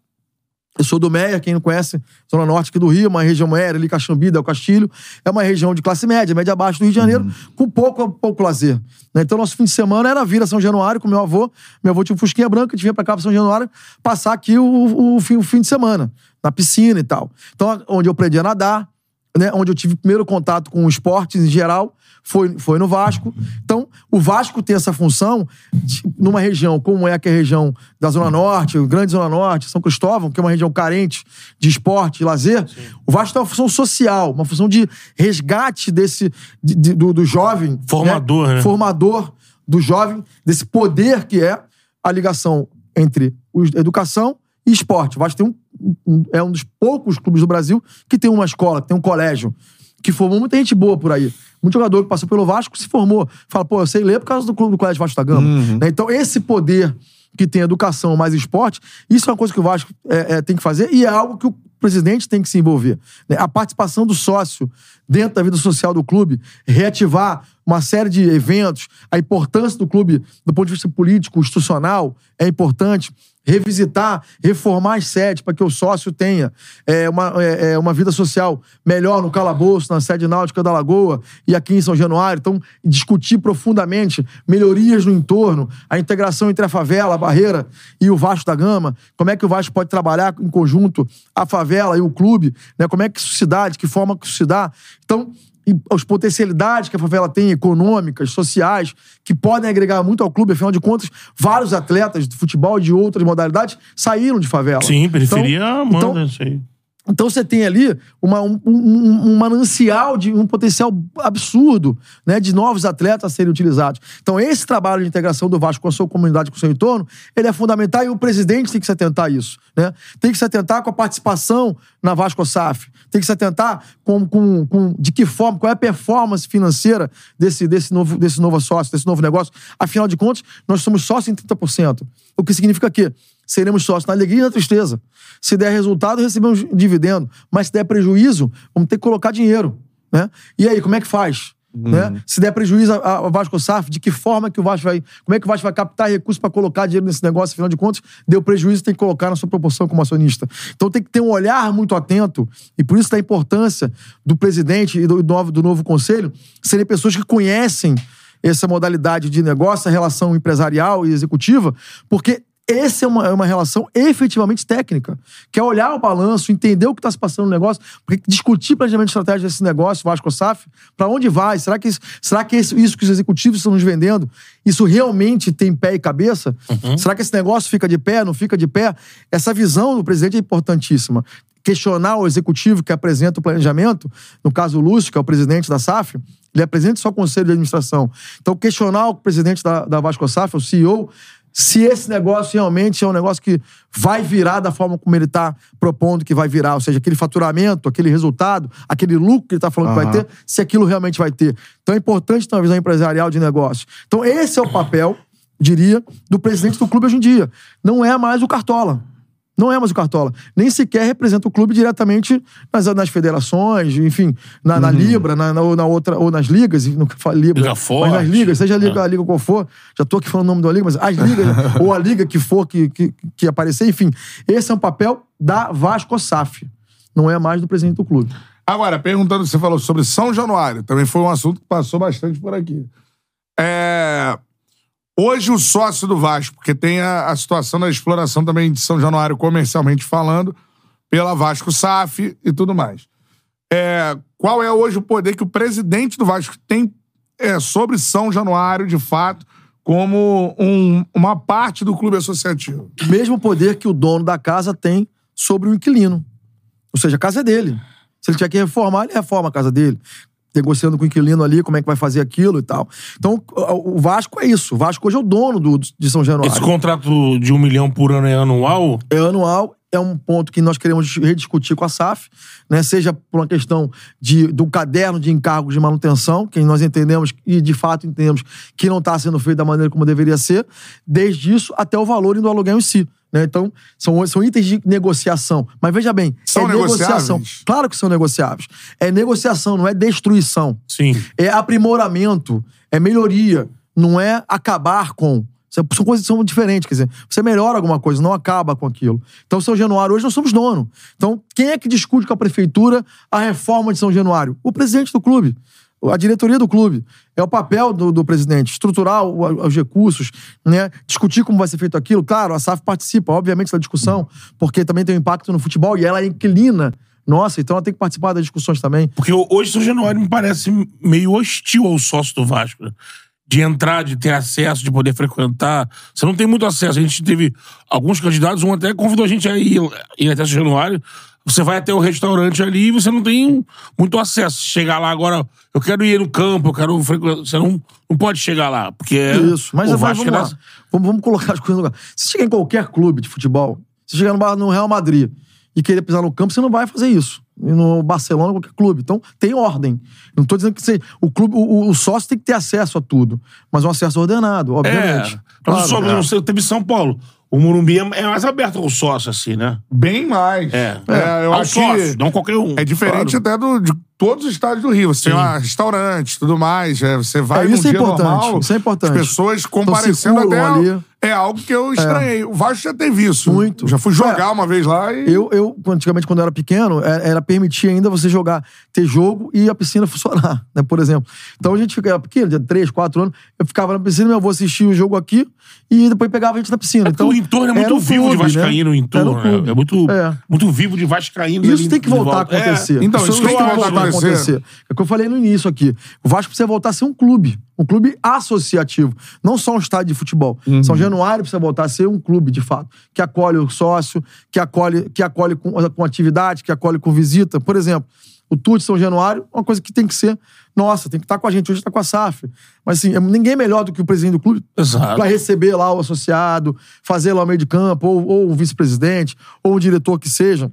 Eu sou do Meia, quem não conhece, Zona Norte aqui do Rio, uma região aérea ali, Caxambi, Del Castilho. É uma região de classe média, média abaixo do Rio de Janeiro, com pouco, pouco lazer. né? Então, nosso fim de semana era vir a São Januário com meu avô. Meu avô tinha um Fusquinha Branca, a gente vinha pra cá pra São Januário, passar aqui o, o, fim, o fim de semana, na piscina e tal. Então, onde eu aprendi a nadar, né, onde eu tive primeiro contato com esportes em geral, foi, foi no Vasco. Então, o Vasco tem essa função de- numa região como é que é a região da Zona Norte, Grande Zona Norte, São Cristóvão, que é uma região carente de esporte e lazer. O Vasco tem uma função social, uma função de resgate desse de- de- do, do jovem. Formador, né? Formador do jovem, desse poder que é a ligação entre o- educação e esporte. O Vasco tem um, um- é um dos poucos clubes do Brasil que tem uma escola, que tem um colégio, que formou muita gente boa por aí. Muito jogador que passou pelo Vasco se formou. Fala, pô, eu sei ler por causa do clube do Colégio Vasco da Gama. Né? Então, esse poder que tem educação mais esporte, isso é uma coisa que o Vasco é, é, tem que fazer e é algo que o presidente tem que se envolver. né? A participação do sócio dentro da vida social do clube, reativar uma série de eventos, a importância do clube do ponto de vista político, institucional, é importante. Revisitar, reformar as sedes para que o sócio tenha é, uma, é, é, uma vida social melhor no calabouço, na sede náutica da Lagoa e aqui em São Januário. Então, discutir profundamente melhorias no entorno, a integração entre a favela, a barreira e o Vasco da Gama, como é que o Vasco pode trabalhar em conjunto a favela e o clube, né? como é que isso se dá, de que forma que isso se dá. Então, as potencialidades que a favela tem, econômicas, sociais, que podem agregar muito ao clube, afinal de contas, vários atletas de futebol e de outras modalidades saíram de favela. Sim, periferia Então- manda então, isso aí. Então você tem ali uma, um, um- um manancial de um potencial absurdo né, de novos atletas a serem utilizados. Então esse trabalho de integração do Vasco com a sua comunidade, com o seu entorno, ele é fundamental e o presidente tem que se atentar a isso. Né? Tem que se atentar com a participação na Vasco SAF. Tem que se atentar com, com, com de que forma, qual é a performance financeira desse, desse, novo, desse novo sócio, desse novo negócio. Afinal de contas, nós somos sócios em 30%. O que significa que seremos sócios na alegria e na tristeza. Se der resultado, recebemos dividendo. Mas se der prejuízo, vamos ter que colocar dinheiro. Né? E aí, como é que faz? Né? Se der prejuízo a, a Vasco SAF, de que forma que o Vasco vai. Como é que o Vasco vai captar recursos para colocar dinheiro nesse negócio? Afinal de contas, deu prejuízo, tem que colocar na sua proporção como acionista. Então tem que ter um olhar muito atento, e por isso da importância do presidente e do, do novo, do novo conselho serem pessoas que conhecem essa modalidade de negócio, a relação empresarial e executiva, porque essa é uma, é uma relação efetivamente técnica, que é olhar o balanço, entender o que está se passando no negócio, porque discutir planejamento estratégico desse negócio, Vasco SAF, para onde vai? Será que, isso- será que isso, isso que os executivos estão nos vendendo, isso realmente tem pé e cabeça? Será que esse negócio fica de pé, não fica de pé? Essa visão do presidente é importantíssima. Questionar o executivo que apresenta o planejamento, no caso o Lúcio, que é o presidente da SAF, ele apresenta só o conselho de administração. Então, questionar o presidente da, da Vasco SAF, o CEO, se esse negócio realmente é um negócio que vai virar da forma como ele está propondo que vai virar, ou seja, aquele faturamento, aquele resultado, aquele lucro que ele está falando que vai ter, se aquilo realmente vai ter. Então é importante ter uma visão empresarial de negócio. Então esse é o papel, diria, do presidente do clube hoje em dia. Não é mais o Cartola. Não é mais o Cartola. Nem sequer representa o clube diretamente nas, nas federações, enfim, na, Uhum. na Libra, na, na- ou, na outra, ou nas ligas, não falo Libra, Liga mas Forte. nas ligas, seja a liga, É. a liga qual for, já tô aqui falando o nome da liga, mas as ligas, ou a liga que for que, que, que aparecer, enfim, esse é um papel da Vasco SAF. Não é mais do presidente do clube. Agora, perguntando, você falou sobre São Januário, também foi um assunto que passou bastante por aqui. É, Hoje o sócio do Vasco, porque tem a, a situação da exploração também de São Januário comercialmente falando, pela Vasco SAF e tudo mais. É, Qual é hoje o poder que o presidente do Vasco tem é, sobre São Januário, de fato, como um- uma parte do clube associativo? O mesmo poder que o dono da casa tem sobre o inquilino. Ou seja, a casa é dele. Se ele tiver que reformar, ele reforma a casa dele. Negociando com o inquilino ali, como é que vai fazer aquilo e tal. Então, o Vasco é isso. O Vasco hoje é o dono do, de São Januário. Esse contrato de um milhão por ano é anual? é anual, é um ponto que nós queremos rediscutir com a SAF, né? seja por uma questão de, do caderno de encargos de manutenção, que nós entendemos e de fato entendemos que não está sendo feito da maneira como deveria ser, desde isso até o valor do aluguel em si. Né? Então, são, são itens de negociação. Mas veja bem, São é negociação. Claro que são negociáveis. É negociação, não é destruição Sim. é aprimoramento, é melhoria, não é acabar com. São coisas que são diferentes, quer dizer, você melhora alguma coisa, não acaba com aquilo. Então, São Januário, hoje nós somos dono. Então, quem é que discute com a prefeitura a reforma de São Januário? O presidente do clube, a diretoria do clube. É o papel do, do presidente, estruturar o- os recursos, né? discutir como vai ser feito aquilo. Claro, a SAF participa, obviamente, da discussão, porque também tem um impacto no futebol e ela inquilina. Nossa, então ela tem que participar das discussões também. Porque hoje São Januário me parece meio hostil ao sócio do Vasco. De entrar, de ter acesso, de poder frequentar. Você não tem muito acesso. A gente teve alguns candidatos, um até convidou a gente a ir, ir até São Januário. Você vai até o restaurante ali e você não tem muito acesso. Chegar lá agora, eu quero ir no campo, eu quero frequentar. Você não, não pode chegar lá, porque é Isso, mas, o Vasco vamos lá. Vamos, vamos colocar as coisas no lugar. Se chegar em qualquer clube de futebol, Você chegar no, Bar- no Real Madrid e querer pisar no campo, você não vai fazer isso. E no Barcelona, qualquer clube. Então, tem ordem. Não tô dizendo que você, o clube, o, o sócio tem que ter acesso a tudo, mas um acesso ordenado, É. obviamente. Mas Claro. só, não sei, teve São Paulo. O Morumbi é é mais aberto ao sócio, assim, né? Bem mais. É. É, eu ao acho sócio, que não qualquer um. é diferente até do, de todos os estádios do Rio. Você tem lá restaurantes, tudo mais. é, você vai É, num isso é dia importante, normal, isso é importante. As pessoas comparecendo até ali. É algo que eu estranhei. O Vasco já teve isso. Muito. Já fui jogar É. uma vez lá e... Eu, eu, antigamente, quando eu era pequeno, é- era permitir ainda você jogar, ter jogo e a piscina funcionar, né? Por exemplo. Então a gente ficava pequeno, de 3, 4 anos, eu ficava na piscina, meu avô assistia o jogo aqui e depois pegava a gente na piscina. É porque o entorno é muito vivo de clube, né? Vascaíno, o Era um entorno. né? É, muito, É. muito vivo de Vascaíno. Isso ali tem que de voltar a volta. É. acontecer. Então, isso tem tem que que voltar a acontecer. acontecer. É o que eu falei no início aqui. O Vasco precisa voltar a ser um clube. Um clube associativo. Não só um estádio de futebol. Uhum. São Januário precisa voltar a ser um clube, de fato. Que acolhe o sócio, que acolhe, que acolhe com, com atividade, que acolhe com visita. Por exemplo, o Tour de São Januário é uma coisa que tem que ser. Nossa, tem que estar com a gente. Hoje está com a SAF. Mas assim, é- ninguém é melhor do que o presidente do clube para receber lá o associado, fazer lá o meio de campo, ou, ou o vice-presidente, ou o diretor que seja,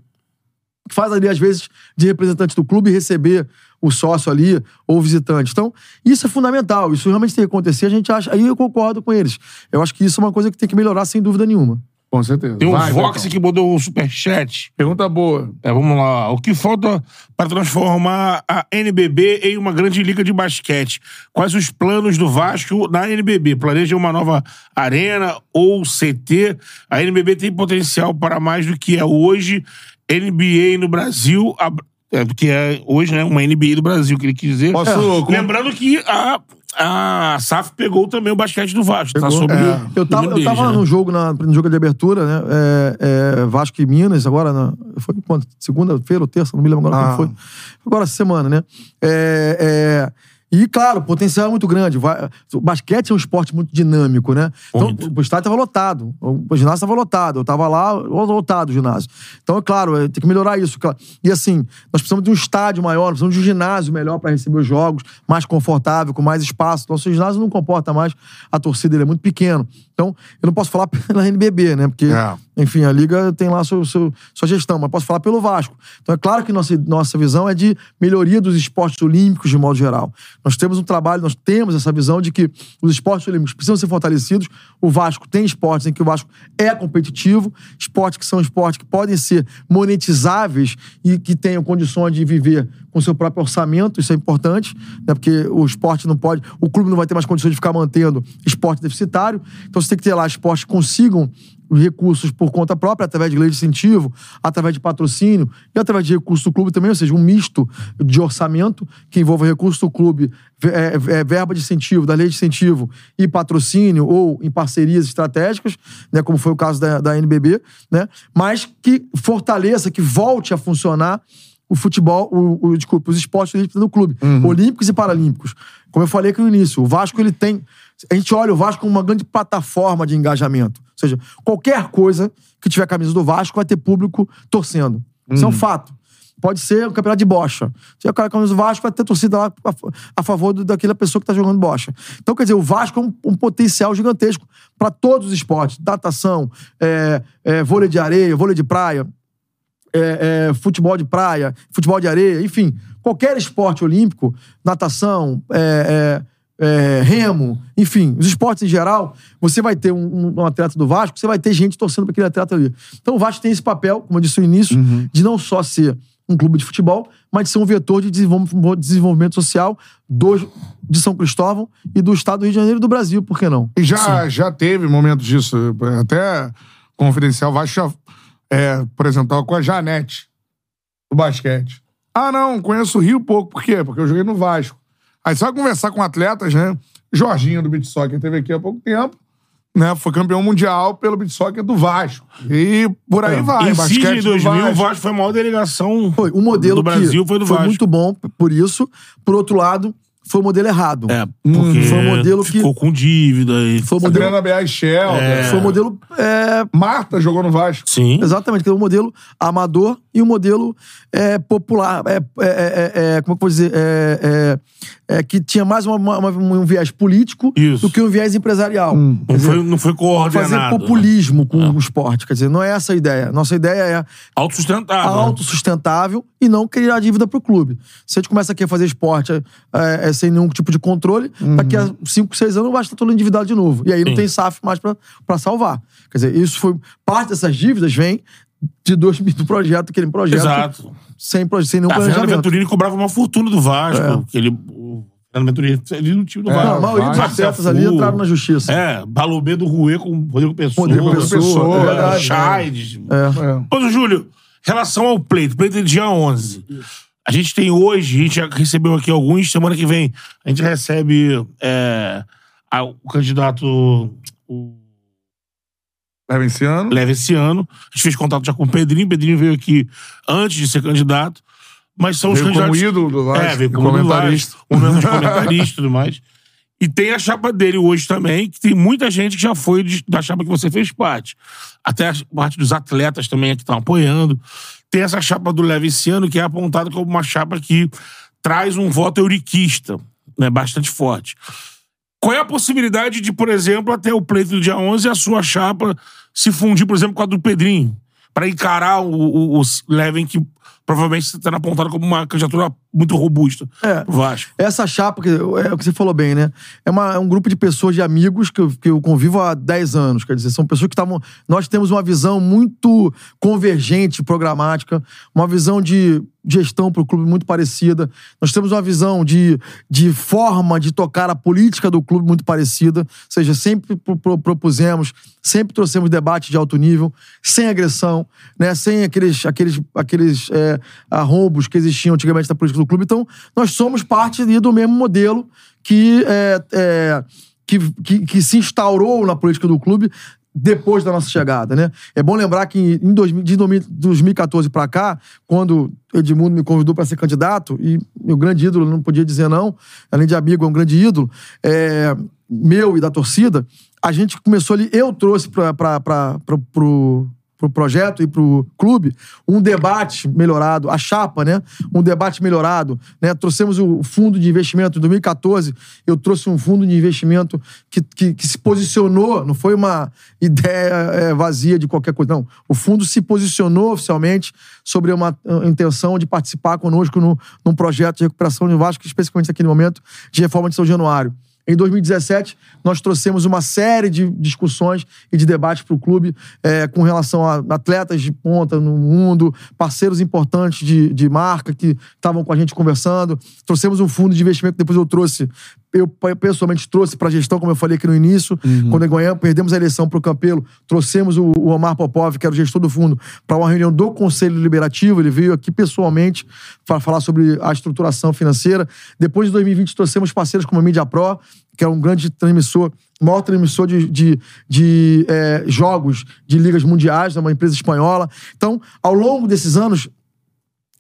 que faz ali, às vezes, de representante do clube receber o sócio ali, ou o visitante. Então, isso é fundamental. Isso realmente tem que acontecer. A gente acha. Aí eu concordo com eles. Eu acho que isso é uma coisa que tem que melhorar, sem dúvida nenhuma. Com certeza. Tem um Vai, Vox Betão. que mandou um superchat. Pergunta boa. É, vamos lá. O que falta para transformar a NBB em uma grande liga de basquete? Quais os planos do Vasco na NBB? Planeja uma nova arena ou CT? A NBB tem potencial para mais do que é hoje. NBA no Brasil, é, do que é hoje, né? Uma NBA do Brasil, que ele quis dizer. Posso- É. Lembrando que a, a SAF pegou também o basquete do Vasco. Tá Pegou. sobre É. o Eu tava, eu tava né? no jogo, na, no jogo de abertura, né? É, é, Vasco e Minas, agora, na, foi quando? Segunda-feira ou terça, não me lembro agora Ah. quando foi. Agora essa semana, né? É, é, e, claro, o potencial é muito grande. O basquete é um esporte muito dinâmico, né? Então, Muito. o estádio tava lotado. O ginásio estava lotado. Eu tava lá, lotado o ginásio. Então, é claro, é, tem que melhorar isso. E assim, nós precisamos de um estádio maior, precisamos de um ginásio melhor para receber os jogos, mais confortável, com mais espaço. Então, se o ginásio não comporta mais, a torcida ele é muito pequeno. Então, eu não posso falar pela NBB, né? Porque, É. enfim, a Liga tem lá seu, seu- sua gestão, mas posso falar pelo Vasco. Então, é claro que nossa, nossa visão é de melhoria dos esportes olímpicos de modo geral. Nós temos um trabalho, nós temos essa visão de que os esportes olímpicos precisam ser fortalecidos. O Vasco tem esportes em que o Vasco é competitivo, esportes que são esportes que podem ser monetizáveis e que tenham condições de viver com seu próprio orçamento, isso é importante, né? porque o esporte não pode, o clube não vai ter mais condições de ficar mantendo esporte deficitário, então você tem que ter lá esportes que consigam recursos por conta própria, através de lei de incentivo, através de patrocínio e através de recursos do clube também, ou seja, um misto de orçamento que envolva recursos do clube, é, é, verba de incentivo, da lei de incentivo e patrocínio ou em parcerias estratégicas, né, como foi o caso da, da NBB, né, mas que fortaleça, que volte a funcionar o futebol, o, o, desculpa, os esportes olímpicos do clube, olímpicos e paralímpicos. Como eu falei aqui no início, o Vasco ele tem, a gente olha o Vasco como uma grande plataforma de engajamento. Ou seja, qualquer coisa que tiver camisa do Vasco vai ter público torcendo. Isso é um fato. Pode ser um campeonato de bocha. Se tiver a camisa do Vasco, vai ter torcida lá a, a favor do- daquela pessoa que tá jogando bocha. Então, quer dizer, o Vasco é um, um potencial gigantesco para todos os esportes. Natação, é, é, vôlei de areia, vôlei de praia, é, é, futebol de praia, futebol de areia, enfim, qualquer esporte olímpico, natação, é, é, remo, enfim, os esportes em geral, você vai ter um, um atleta do Vasco, você vai ter gente torcendo para aquele atleta ali. Então o Vasco tem esse papel, como eu disse no início, de não só ser um clube de futebol, mas de ser um vetor de desenvol- desenvolvimento social do, de São Cristóvão e do estado do Rio de Janeiro e do Brasil, por que não? E já, já teve momentos disso. Até confidencial, Vasco já, é, por exemplo, tava com a Janete, do basquete. Ah, não, conheço o Rio pouco. Por quê? Porque eu joguei no Vasco. Aí você vai conversar com atletas, né? Jorginho do Beat Soccer teve aqui há pouco tempo. Né, foi campeão mundial pelo beat soccer do Vasco. E por aí vai. Em do 2000, o Vasco. Vasco foi a maior delegação Foi, o modelo do Brasil que foi do Vasco. muito bom por isso. Por outro lado, foi o modelo errado. É, porque Foi um modelo que- ficou com dívida e... Foi o modelo, Adriana Bear Shell. foi o modelo é, Marta jogou no Vasco. Sim. Exatamente, que é um modelo amador e um modelo é, popular. É, é, é, é, como é que eu vou dizer? É, é, é, que tinha mais uma- uma- um viés político Isso. do que um viés empresarial. Quer Não dizer, foi, não foi coordenado. fazer populismo com o esporte. Quer dizer, não é essa a ideia. Nossa ideia é Autossustentável. né? autossustentável e não criar dívida pro clube. Se a gente começa aqui a fazer esporte é, é, sem nenhum tipo de controle, daqui a 5, 6 anos vai estar todo endividado de novo. E aí não Sim. tem SAF mais pra pra salvar. Quer dizer, isso foi. Parte dessas dívidas vem de dois, do projeto, aquele projeto. Exato. Sem, sem nenhum A planejamento. Venturini cobrava uma fortuna do Vasco. Que ele, Fernando Venturini ele time do É, Não, a maioria dos atletas ali entraram na justiça. É, Balobê do Ruê com o Rodrigo Pessoa. Rodrigo Pessoa, é é verdade. Chaides. É. É. Ô, Júlio, relação ao pleito, pleito é dia 11. A gente tem hoje, a gente já recebeu aqui alguns, semana que vem a gente recebe é, a- o candidato o Leva esse ano. Leva esse ano. A gente fez contato já com o Pedrinho, o Pedrinho veio aqui antes de ser candidato. Mas são os Veio como candidatos. ídolo do Vasco. É, veio como comentarista. comentarista. Momento de comentarista e tudo mais. E tem a chapa dele hoje também, que tem muita gente que já foi de- da chapa que você fez parte. Até a parte dos atletas também que estão apoiando. Tem essa chapa do Leve esse ano, que é apontada como uma chapa que traz um voto euriquista, né, bastante forte. Qual é a possibilidade de, por exemplo, até o pleito do dia 11, a sua chapa se fundir, por exemplo, com a do Pedrinho? Para encarar o, o, o Leven, que provavelmente sendo apontado como uma candidatura muito robusta É. pro Vasco. Essa chapa, que é o que você falou bem, né? É, uma- é um grupo de pessoas, de amigos que eu, que eu convivo há 10 anos. Quer dizer, são pessoas que estavam. Nós temos uma visão muito convergente, programática, uma visão de gestão para o clube muito parecida. Nós temos uma visão de, de forma de tocar a política do clube muito parecida. Ou seja, sempre pro- pro- propusemos, sempre trouxemos debate de alto nível, sem agressão, né? sem aqueles, aqueles, aqueles é, arrombos que existiam antigamente na política do clube. Então, nós somos parte do mesmo modelo que, é, é, que, que, que se instaurou na política do clube depois da nossa chegada, né? É bom lembrar que em 2000, de 2000 2014 para cá, quando Edmundo me convidou para ser candidato, e meu grande ídolo, não podia dizer não, além de amigo, é um grande ídolo, é, meu e da torcida, a gente começou ali, eu trouxe para pro pro projeto e pro clube um debate melhorado, a chapa, né? Um debate melhorado, né? Trouxemos o fundo de investimento em 2014, eu trouxe um fundo de investimento que, que, que se posicionou, não foi uma ideia é, vazia de qualquer coisa, não. O fundo se posicionou oficialmente sobre uma uh, intenção de participar conosco no, num projeto de recuperação de Vasco, especificamente naquele momento, de reforma de São Januário. Em 2017, nós trouxemos uma série de discussões e de debates para o clube é, com relação a atletas de ponta no mundo, parceiros importantes de, de marca que estavam com a gente conversando. Trouxemos um fundo de investimento depois eu trouxe, eu pessoalmente trouxe para a gestão, como eu falei aqui no início. Quando ganhamos, perdemos a eleição para o Campelo, trouxemos o, o Omar Popov, que era o gestor do fundo, para uma reunião do Conselho Deliberativo. Ele veio aqui pessoalmente para falar sobre a estruturação financeira. Depois de 2020, trouxemos parceiros como a Media Pro, que é um grande transmissor, maior transmissor de, de, de é, jogos de ligas mundiais, é uma empresa espanhola. Então, ao longo desses anos,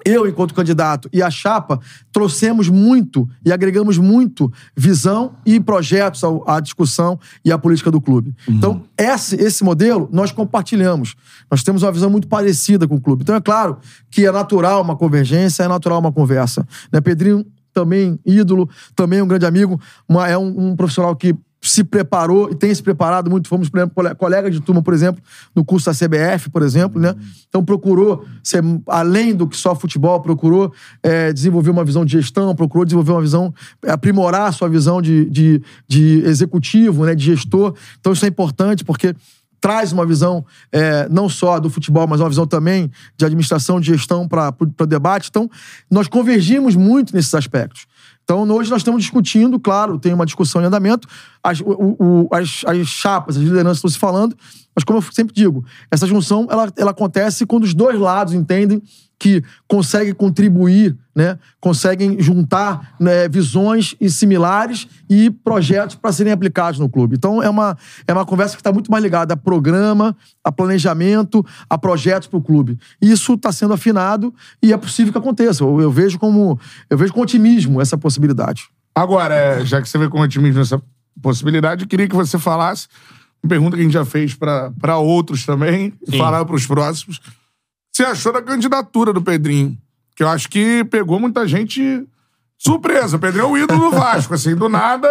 eu, enquanto candidato, e a chapa, trouxemos muito e agregamos muito visão e projetos à discussão e à política do clube. Então, esse, esse modelo nós compartilhamos. Nós temos uma visão muito parecida com o clube. Então, é claro que é natural uma convergência, é natural uma conversa. Né? Pedrinho, também ídolo, também um grande amigo, uma- é um, um profissional que se preparou e tem se preparado muito. Fomos, por exemplo, cole- colega de turma, por exemplo, no curso da CBF, por exemplo, né? Então procurou ser, além do que só futebol, procurou é, desenvolver uma visão de gestão, procurou desenvolver uma visão, aprimorar a sua visão de, de, de executivo, né? De gestor. Então isso é importante porque traz uma visão é, não só do futebol, mas uma visão também de administração, de gestão para o debate. Então, nós convergimos muito nesses aspectos. Então, hoje nós estamos discutindo, claro, tem uma discussão em andamento, as, o- o- as, as chapas, as lideranças estão se falando, mas como eu sempre digo, essa junção ela, ela acontece quando os dois lados entendem que conseguem contribuir, né, conseguem juntar né, visões e similares e projetos para serem aplicados no clube. Então é uma, é uma conversa que está muito mais ligada a programa, a planejamento, a projetos para o clube. E isso está sendo afinado e é possível que aconteça. Eu, eu vejo como eu vejo com otimismo essa possibilidade. Agora, é, já que você vê com otimismo essa possibilidade, eu queria que você falasse uma pergunta que a gente já fez para outros também, e falar para os próximos. Você achou da candidatura do Pedrinho? Que eu acho que pegou muita gente surpresa. O Pedrinho é o ídolo do Vasco, assim, do nada,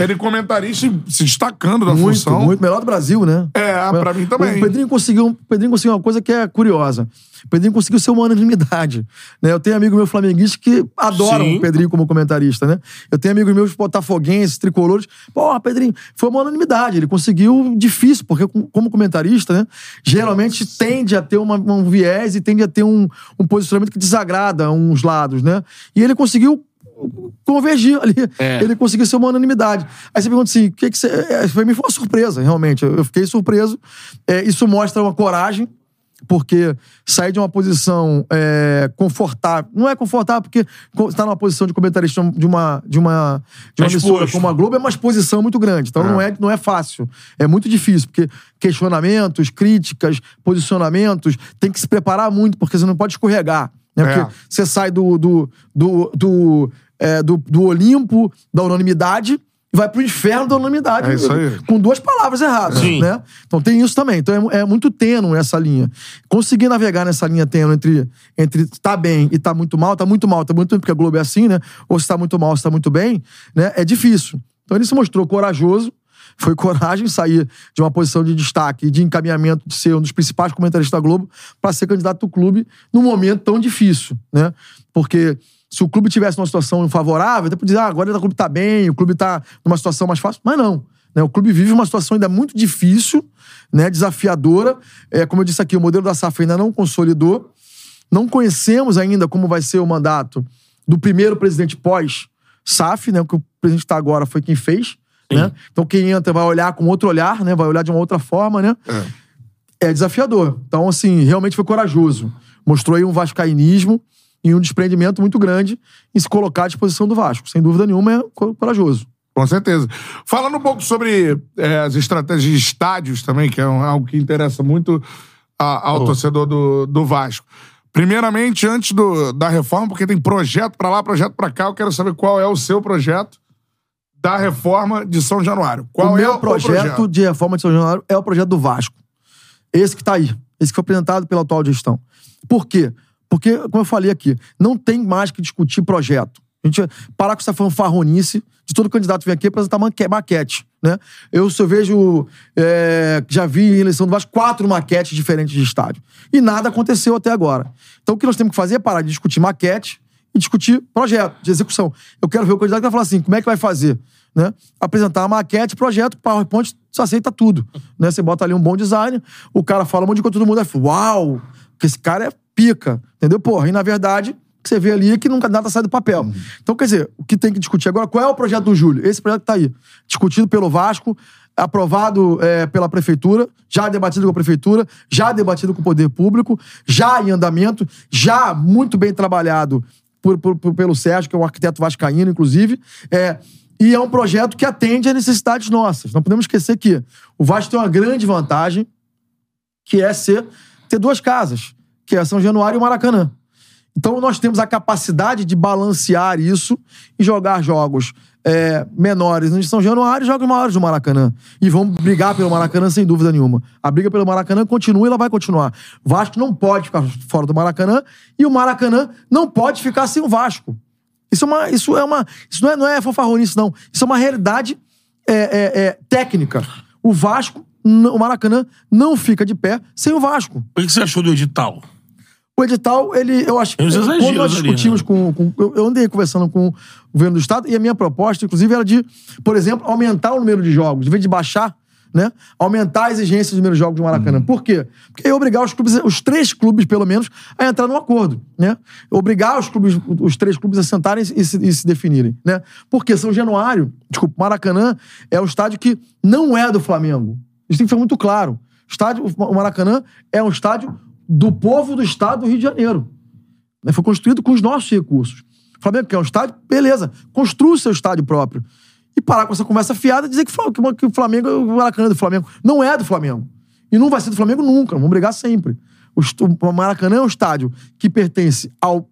ele comentarista se destacando da Muito, função. muito. Melhor do Brasil, né? É, pra mim também. O Pedrinho conseguiu, o Pedrinho conseguiu uma coisa que é curiosa. O Pedrinho conseguiu ser uma unanimidade. Né? Eu tenho amigo meu flamenguista que adoram Sim. o Pedrinho como comentarista, né? Eu tenho amigos meus botafoguenses, tricolores. Porra, Pedrinho, foi uma unanimidade. Ele conseguiu difícil, porque com- como comentarista, né? Geralmente tende a ter uma- um viés e tende a ter um, um posicionamento que desagrada uns lados, né? E ele conseguiu convergir ali. É. Ele conseguiu ser uma unanimidade. Aí você pergunta assim, o que que você... É, mim foi uma surpresa, realmente. Eu fiquei surpreso. É, isso mostra uma coragem, porque sair de uma posição é, confortável... Não é confortável, porque estar numa posição de comentarista de uma, de uma, de uma Tá emissora como a Globo é uma exposição muito grande. Então não, é, não é fácil. É muito difícil, porque questionamentos, críticas, posicionamentos, tem que se preparar muito, porque você não pode escorregar. Né? É. Porque você sai do, do, do, do, é, do, do Olimpo, da unanimidade, e vai pro inferno da unanimidade. É isso aí. Com duas palavras erradas, Sim. né? Então tem isso também. Então é, é muito tênue essa linha. Conseguir navegar nessa linha tênue entre, entre tá bem e tá muito mal, tá muito mal, tá muito bem, porque a Globo é assim, né? Ou se tá muito mal, se tá muito bem, né? É difícil. Então ele se mostrou corajoso, foi coragem sair de uma posição de destaque, de encaminhamento, de ser um dos principais comentaristas da Globo, para ser candidato do clube num momento tão difícil, né? Porque se o clube tivesse uma situação favorável, até podia dizer, ah, agora o clube tá bem, o clube tá numa situação mais fácil, mas não. Né? O clube vive uma situação ainda muito difícil, né? desafiadora. É, como eu disse aqui, o modelo da SAF ainda não consolidou. Não conhecemos ainda como vai ser o mandato do primeiro presidente pós-SAF, né? O que o presidente está agora foi quem fez. Né? Então quem entra vai olhar com outro olhar, né? Vai olhar de uma outra forma, né? É, desafiador. Então, assim, realmente foi corajoso. Mostrou aí um vascainismo e um desprendimento muito grande em se colocar à disposição do Vasco. Sem dúvida nenhuma, é co- corajoso. Com certeza. Falando um pouco sobre é, as estratégias de estádios também, que é um- algo que interessa muito a- ao torcedor do, do Vasco. Primeiramente, antes do- da reforma, porque tem projeto pra lá, projeto pra cá, eu quero saber qual é o seu projeto da reforma de São Januário. Qual o é meu o projeto, projeto? de reforma de São Januário é o projeto do Vasco. Esse que tá aí. Esse que foi apresentado pela atual gestão. Por quê? Porque, como eu falei aqui, não tem mais que discutir projeto. A gente parar com essa fanfarronice de todo candidato vir aqui apresentar maque- maquete. Né? Eu, eu vejo, é, já vi em eleição do Vasco quatro maquetes diferentes de estádio. E nada aconteceu até agora. Então o que nós temos que fazer é parar de discutir maquete e discutir projeto de execução. Eu quero ver o candidato que vai falar assim, como é que vai fazer? Né? Apresentar a maquete, projeto, PowerPoint, você aceita tudo. Né? Você bota ali um bom design, o cara fala um monte de coisa, todo mundo é uau, que esse cara é pica, entendeu? Porra, e na verdade, você vê ali é que nunca nada sai do papel. Então, quer dizer, o que tem que discutir agora, qual é o projeto do Júlio? Esse projeto que tá aí, discutido pelo Vasco, aprovado é, pela prefeitura, já debatido com a prefeitura, já debatido com o poder público, já em andamento, já muito bem trabalhado por, por- por- pelo Sérgio, que é um arquiteto vascaíno, inclusive. É, e é um projeto que atende às necessidades nossas. Não podemos esquecer que o Vasco tem uma grande vantagem, que é ser, ter duas casas, que é São Januário e o Maracanã. Então nós temos a capacidade de balancear isso e jogar jogos é, menores no São Januário e jogos maiores no Maracanã. E vamos brigar pelo Maracanã sem dúvida nenhuma. A briga pelo Maracanã continua e ela vai continuar. Vasco não pode ficar fora do Maracanã e o Maracanã não pode ficar sem o Vasco. Isso é uma. Isso, é uma, isso não, é, não é não. Isso é uma realidade é, é, é, técnica. O Vasco, o Maracanã, não fica de pé sem o Vasco. O que você achou do edital? O edital, ele, eu acho que. Quando nós ali, discutimos né? com, com- eu, andei conversando com o governo do Estado e a minha proposta, inclusive, era de, por exemplo, aumentar o número de jogos. Em vez de baixar, né? Aumentar a exigência do número de jogos do Maracanã. Por quê? Porque ia obrigar os clubes, os três clubes, pelo menos, a entrar num acordo, né? Obrigar os clubes, os três clubes a sentarem e se, e se definirem, né? Porque São Januário, desculpa, Maracanã é um estádio que não é do Flamengo. Isso tem que ficar muito claro. O estádio, o Maracanã é um estádio do povo do estado do Rio de Janeiro. Né? Foi construído com os nossos recursos. O Flamengo quer um estádio? Beleza. Construa o seu estádio próprio. E parar com essa conversa fiada e dizer que, que o- Flamengo, o Maracanã é do Flamengo. Não é do Flamengo. E não vai ser do Flamengo nunca. Vamos brigar sempre. O Maracanã é um estádio que pertence ao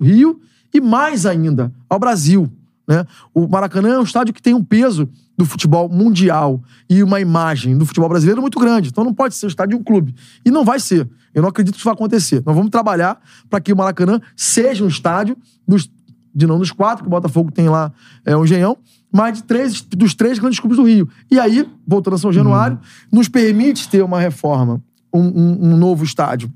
Rio e mais ainda ao Brasil. Né? O Maracanã é um estádio que tem um peso do futebol mundial e uma imagem do futebol brasileiro muito grande. Então não pode ser o estádio de um clube. E não vai ser. Eu não acredito que isso vai acontecer. Nós vamos trabalhar para que o Maracanã seja um estádio dos, de não dos quatro, que o Botafogo tem lá é, o Engenhão, mas de três, dos três grandes clubes do Rio. E aí, voltando a São Januário, nos permite ter uma reforma, um, um, um novo estádio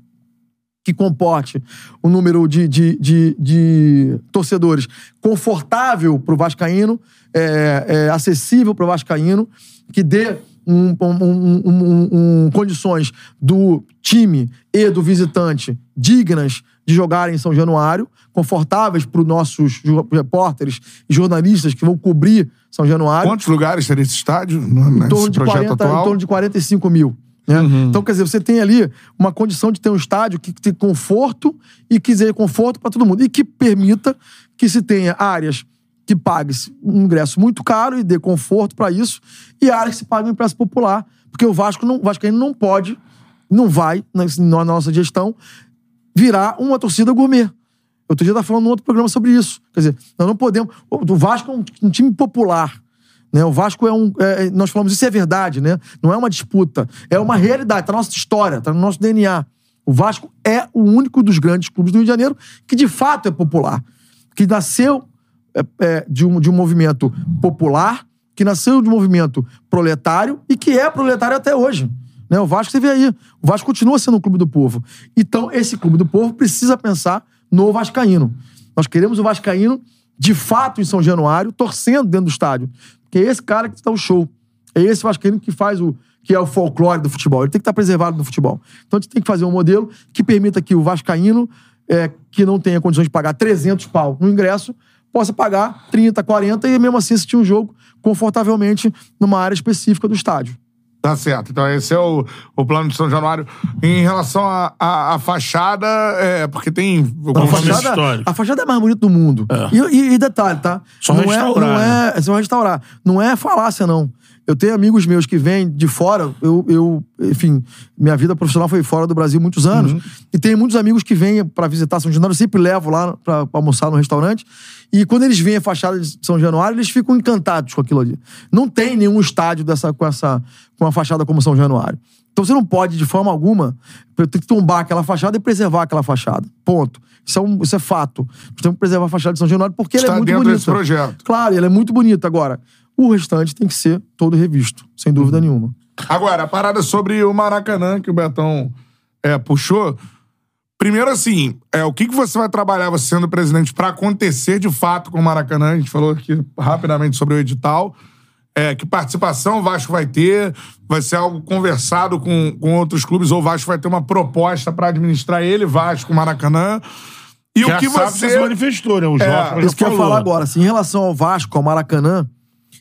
que comporte um número de, de, de, de torcedores confortável para o Vascaíno, é, é, acessível para o Vascaíno, que dê um, um, condições do time e do visitante dignas de jogar em São Januário, confortáveis para os nossos repórteres e jornalistas que vão cobrir São Januário. Quantos lugares teria esse estádio nesse em torno de projeto 40, atual? Em torno de 45 mil. Né? Uhum. Então, quer dizer, você tem ali uma condição de ter um estádio que tem conforto e que dê conforto para todo mundo. E que permita que se tenha áreas que pague um ingresso muito caro e dê conforto para isso, e áreas que se pague um ingresso popular. Porque o Vasco não, o Vasco ainda não pode, não vai, na, na nossa gestão, virar uma torcida gourmet. Outro dia eu estava falando num outro programa sobre isso. Quer dizer, nós não podemos. O Vasco é um, um time popular. Né? O Vasco é um. É, nós falamos, isso é verdade, né? Não é uma disputa. É uma realidade, tá na nossa história, tá no nosso DNA. O Vasco é o único dos grandes clubes do Rio de Janeiro que de fato é popular. Que nasceu é, é, de, um, de um movimento popular, que nasceu de um movimento proletário e que é proletário até hoje. Né? O Vasco você vê aí. O Vasco continua sendo um clube do povo. Então, esse clube do povo precisa pensar no Vascaíno. Nós queremos o Vascaíno, de fato, em São Januário, torcendo dentro do estádio. Que é esse cara que está o show. É esse Vascaíno que faz o. que é o folclore do futebol. Ele tem que estar tá preservado no futebol. Então a gente tem que fazer um modelo que permita que o Vascaíno, é, que não tenha condições de pagar 300 pau no ingresso, possa pagar 30, 40 e mesmo assim assistir um jogo confortavelmente numa área específica do estádio. Tá certo. Então, esse é o, o plano de São Januário. Em relação à fachada, é, porque tem. A fachada, a fachada é mais bonita do mundo. É. E, e, detalhe, tá? Só não restaurar. É, não é, é só restaurar. Não é falácia, não. Eu tenho amigos meus que vêm de fora. Eu, eu, enfim, minha vida profissional foi fora do Brasil muitos anos. Uhum. E tenho muitos amigos que vêm para visitar São Januário. Eu sempre levo lá para almoçar no restaurante. E quando eles veem a fachada de São Januário, eles ficam encantados com aquilo ali. Não tem nenhum estádio dessa, com, essa, com uma fachada como São Januário. Então você não pode, de forma alguma, ter que tombar aquela fachada e preservar aquela fachada. Ponto. Isso é, um, isso é fato. Nós temos que preservar a fachada de São Januário porque Está ela é muito dentro bonita. Desse projeto. Claro, ela é muito bonita. Agora, o restante tem que ser todo revisto, sem dúvida uhum. nenhuma. Agora, a parada sobre o Maracanã, que o Betão é, puxou. Primeiro, assim, é, o que, que você vai trabalhar, você sendo presidente, para acontecer de fato com o Maracanã? A gente falou aqui rapidamente sobre o edital. É, que participação o Vasco vai ter? Vai ser algo conversado com, com outros clubes ou o Vasco vai ter uma proposta para administrar ele, Vasco, Maracanã? E que o que você se manifestou, né? O Jorge é, isso que eu ia falar agora. Assim, em relação ao Vasco, ao Maracanã,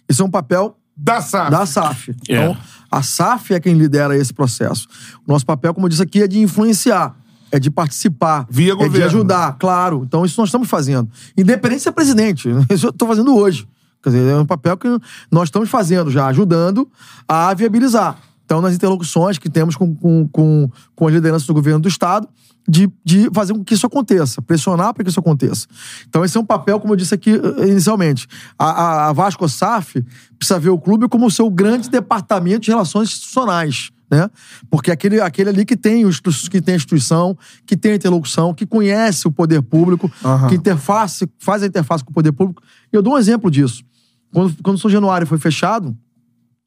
isso é um papel da SAF. Da SAF. É. Então, a SAF é quem lidera esse processo. O nosso papel, como eu disse aqui, é de influenciar é de participar, Via é governo. de ajudar, claro. Então, isso nós estamos fazendo. Independente de ser presidente. Isso eu estou fazendo hoje. Quer dizer, é um papel que nós estamos fazendo já, ajudando a viabilizar. Então, nas interlocuções que temos com, com, com, com as lideranças do governo do Estado, de, de fazer com que isso aconteça, pressionar para que isso aconteça. Então, esse é um papel, como eu disse aqui eh, inicialmente. A, a, a Vasco SAF precisa ver o clube como o seu grande departamento de relações institucionais né? Porque aquele, aquele ali que tem, que tem a instituição, que tem a interlocução, que conhece o poder público, uhum. que interface, faz a interface com o poder público. E eu dou um exemplo disso. Quando, quando o São Januário foi fechado,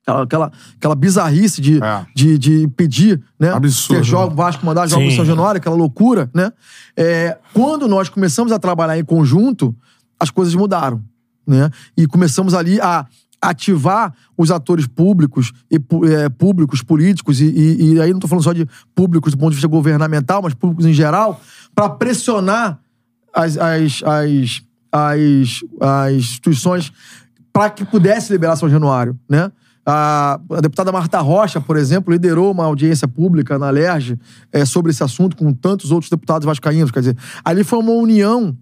aquela, aquela, aquela bizarrice de, é. de, de pedir, né? Absurdo. Ter jogo, Vasco mandar jogo no São Januário, aquela loucura, né? É, quando nós começamos a trabalhar em conjunto, as coisas mudaram, né? E começamos ali a ativar os atores públicos e é, públicos, políticos, e, e, e aí não estou falando só de públicos do ponto de vista governamental, mas públicos em geral, para pressionar as, as, as, as, as instituições para que pudesse liberar São Januário, né? A, a, deputada Marta Rocha, por exemplo, liderou uma audiência pública na LERJ é, sobre esse assunto com tantos outros deputados vascaínos. Quer dizer, ali foi uma união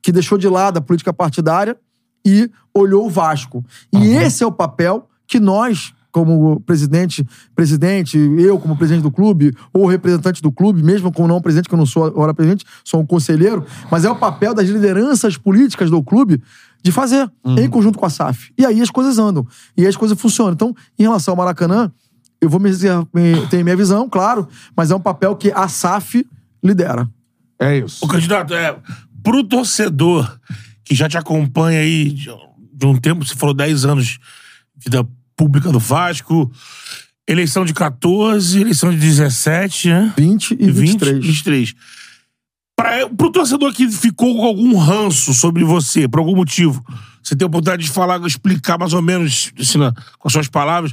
que deixou de lado a política partidária e olhou o Vasco. E uhum. esse é o papel que nós, como presidente, presidente, eu como presidente do clube, ou representante do clube, mesmo como não presidente, que eu não sou agora presidente, sou um conselheiro, mas é o papel das lideranças políticas do clube de fazer, em conjunto com a SAF. E aí as coisas andam. E aí as coisas funcionam. Então, em relação ao Maracanã, eu vou me, me ter minha visão, claro, mas é um papel que a SAF lidera. É isso. O candidato, é, pro torcedor que já te acompanha aí de, de um tempo, você falou 10 anos de vida pública do Vasco, eleição de 14, eleição de 17, né? 20 e 23. 23. Pra, pro torcedor que ficou com algum ranço sobre você, por algum motivo, você tem a oportunidade de falar, explicar mais ou menos, assim, na- com as suas palavras,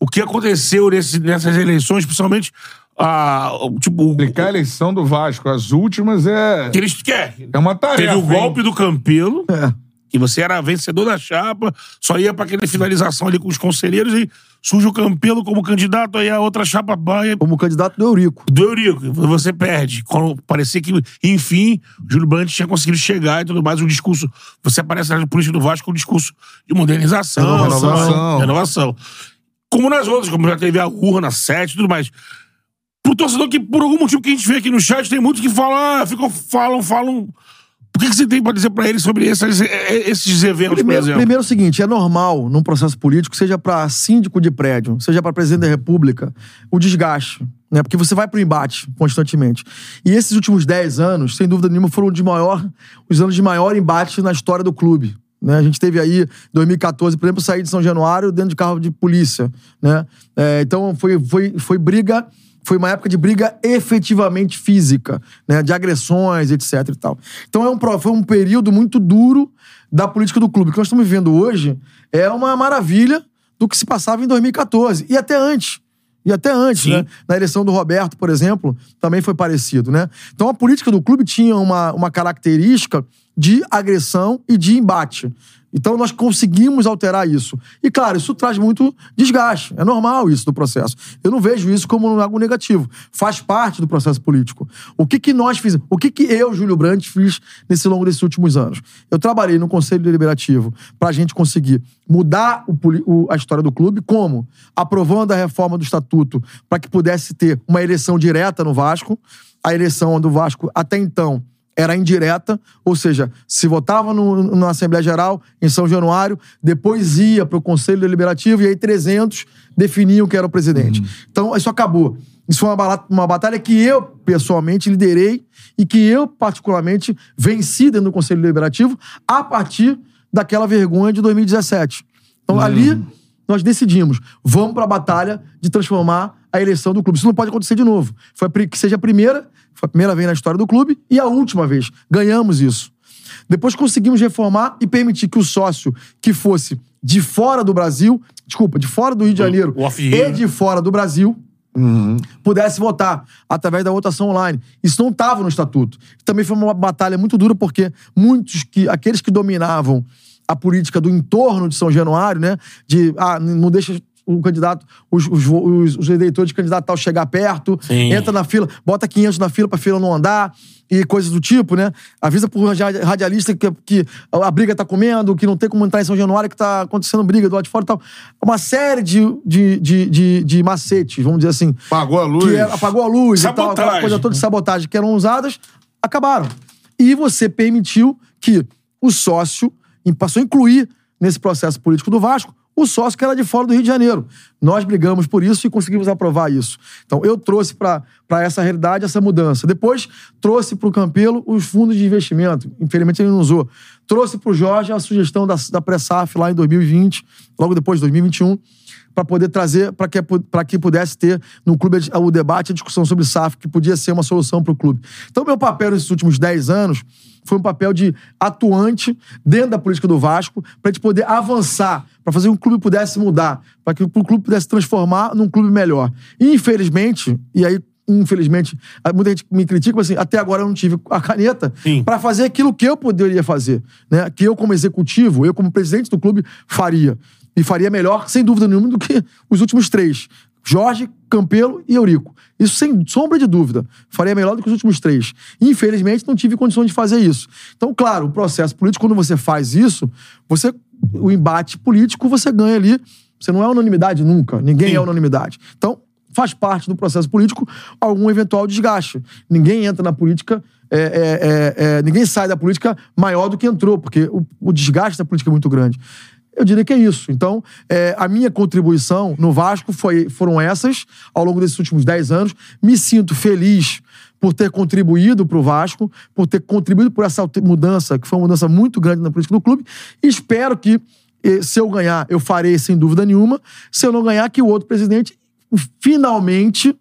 o que aconteceu nesse- nessas eleições, principalmente a, o- tipo, o- Explicar a eleição do Vasco. As últimas é. que eles querem. É uma tarefa. Teve o hein? golpe do Campelo, É. que você era vencedor da chapa, só ia pra aquela finalização ali com os conselheiros e surge o Campelo como candidato, aí a outra chapa vai Como candidato do Eurico. do Eurico, você perde. Quando parecia que, enfim, o Júlio Brandt tinha conseguido chegar e tudo mais, um discurso. Você aparece na política do Vasco com um discurso de modernização, Renovação. renovação. renovação. Como nas outras, como já teve a urna 7 e tudo mais. Pro torcedor que, por algum motivo que a gente vê aqui no chat, tem muitos que falam, ah, ficam, falam, falam. O que, que você tem pra dizer pra eles sobre esses, esses eventos, Primeiro, por exemplo? primeiro é o seguinte, é normal num processo político, seja pra síndico de prédio, seja pra presidente da república, o desgaste, né? Porque você vai pro embate constantemente. E esses últimos 10 anos, sem dúvida nenhuma, foram de maior, os anos de maior embate na história do clube. Né? A gente teve aí, 2014, por exemplo, sair de São Januário dentro de carro de polícia. Né? É, então foi, foi, foi briga foi uma época de briga efetivamente física, né? De agressões, etc e tal. Então é um, foi um período muito duro da política do clube. O que nós estamos vivendo hoje é uma maravilha do que se passava em 2014. E até antes. E até antes, Sim. né? Na eleição do Roberto, por exemplo, também foi parecido, né? Então a política do clube tinha uma, uma característica de agressão e de embate. Então nós conseguimos alterar isso. E claro, isso traz muito desgaste. É normal isso do processo. Eu não vejo isso como algo negativo. Faz parte do processo político. O que que nós fizemos? O que que eu, Júlio Brandt, fiz nesse longo desses últimos anos? Eu trabalhei no Conselho Deliberativo para a gente conseguir mudar o o- a história do clube. Como? Aprovando a reforma do estatuto para que pudesse ter uma eleição direta no Vasco. A eleição do Vasco, até então, era indireta, ou seja, se votava no- na Assembleia Geral em São Januário, depois ia para o Conselho Deliberativo e aí 300 definiam quem era o presidente. Então, isso acabou. Isso foi uma, uma batalha que eu, pessoalmente, liderei e que eu, particularmente, venci dentro do Conselho Deliberativo a partir daquela vergonha de 2017. Então, ali, nós decidimos, vamos para a batalha de transformar a eleição do clube. Isso não pode acontecer de novo. Foi a que seja a primeira, foi a primeira vez na história do clube e a última vez. Ganhamos isso. Depois conseguimos reformar e permitir que o sócio que fosse de fora do Brasil, desculpa, de fora do Rio de Janeiro o off e year. de fora do Brasil, pudesse votar através da votação online. Isso não estava no estatuto. Também foi uma batalha muito dura porque muitos que aqueles que dominavam a política do entorno de São Januário, né, de ah, não deixa o candidato, os, os, os, os eleitores de candidato tal chegar perto, Sim. entra na fila, bota 500 na fila pra fila não andar e coisas do tipo, né? Avisa pro radi- radialista que, que a briga tá comendo, que não tem como entrar em São Januário, que tá acontecendo briga do lado de fora e tal. Uma série de, de, de, de, de macetes, vamos dizer assim. Apagou a luz. Que era- apagou a luz e tal, aquela Sabotagem. coisa toda de sabotagem que eram usadas, acabaram. E você permitiu que o sócio passou a incluir nesse processo político do Vasco o sócio que era de fora do Rio de Janeiro. Nós brigamos por isso e conseguimos aprovar isso. Então, eu trouxe para essa realidade essa mudança. Depois, trouxe para o Campelo os fundos de investimento. Infelizmente, ele não usou. Trouxe para o Jorge a sugestão da, da Pressaf lá em 2020, logo depois de 2021 para poder trazer, para que, pra que pudesse ter no clube o debate, a discussão sobre SAF, que podia ser uma solução para o clube. Então, meu papel nesses últimos 10 anos foi um papel de atuante dentro da política do Vasco, para a gente poder avançar, para fazer com que o clube pudesse mudar, para que o clube pudesse se transformar num clube melhor. E, infelizmente, e aí infelizmente, muita gente me critica, mas assim, até agora eu não tive a caneta para fazer aquilo que eu poderia fazer, né? Que eu como executivo, eu como presidente do clube faria. E faria melhor, sem dúvida nenhuma, do que os últimos três. Jorge, Campelo e Eurico. Isso sem sombra de dúvida. Faria melhor do que os últimos três. Infelizmente, não tive condições de fazer isso. Então, claro, o processo político, quando você faz isso, você o embate político você ganha ali. Você não é unanimidade nunca. Ninguém Sim. é unanimidade. Então, faz parte do processo político algum eventual desgaste. Ninguém entra na política é, é, é, é, ninguém sai da política maior do que entrou, porque o, o desgaste da política é muito grande. Eu diria que é isso. Então, é, a minha contribuição no Vasco foi, foram essas ao longo desses últimos 10 anos. Me sinto feliz por ter contribuído para o Vasco, por ter contribuído por essa mudança, que foi uma mudança muito grande na política do clube. E espero que, eh, se eu ganhar, eu farei sem dúvida nenhuma. Se eu não ganhar, que o outro presidente finalmente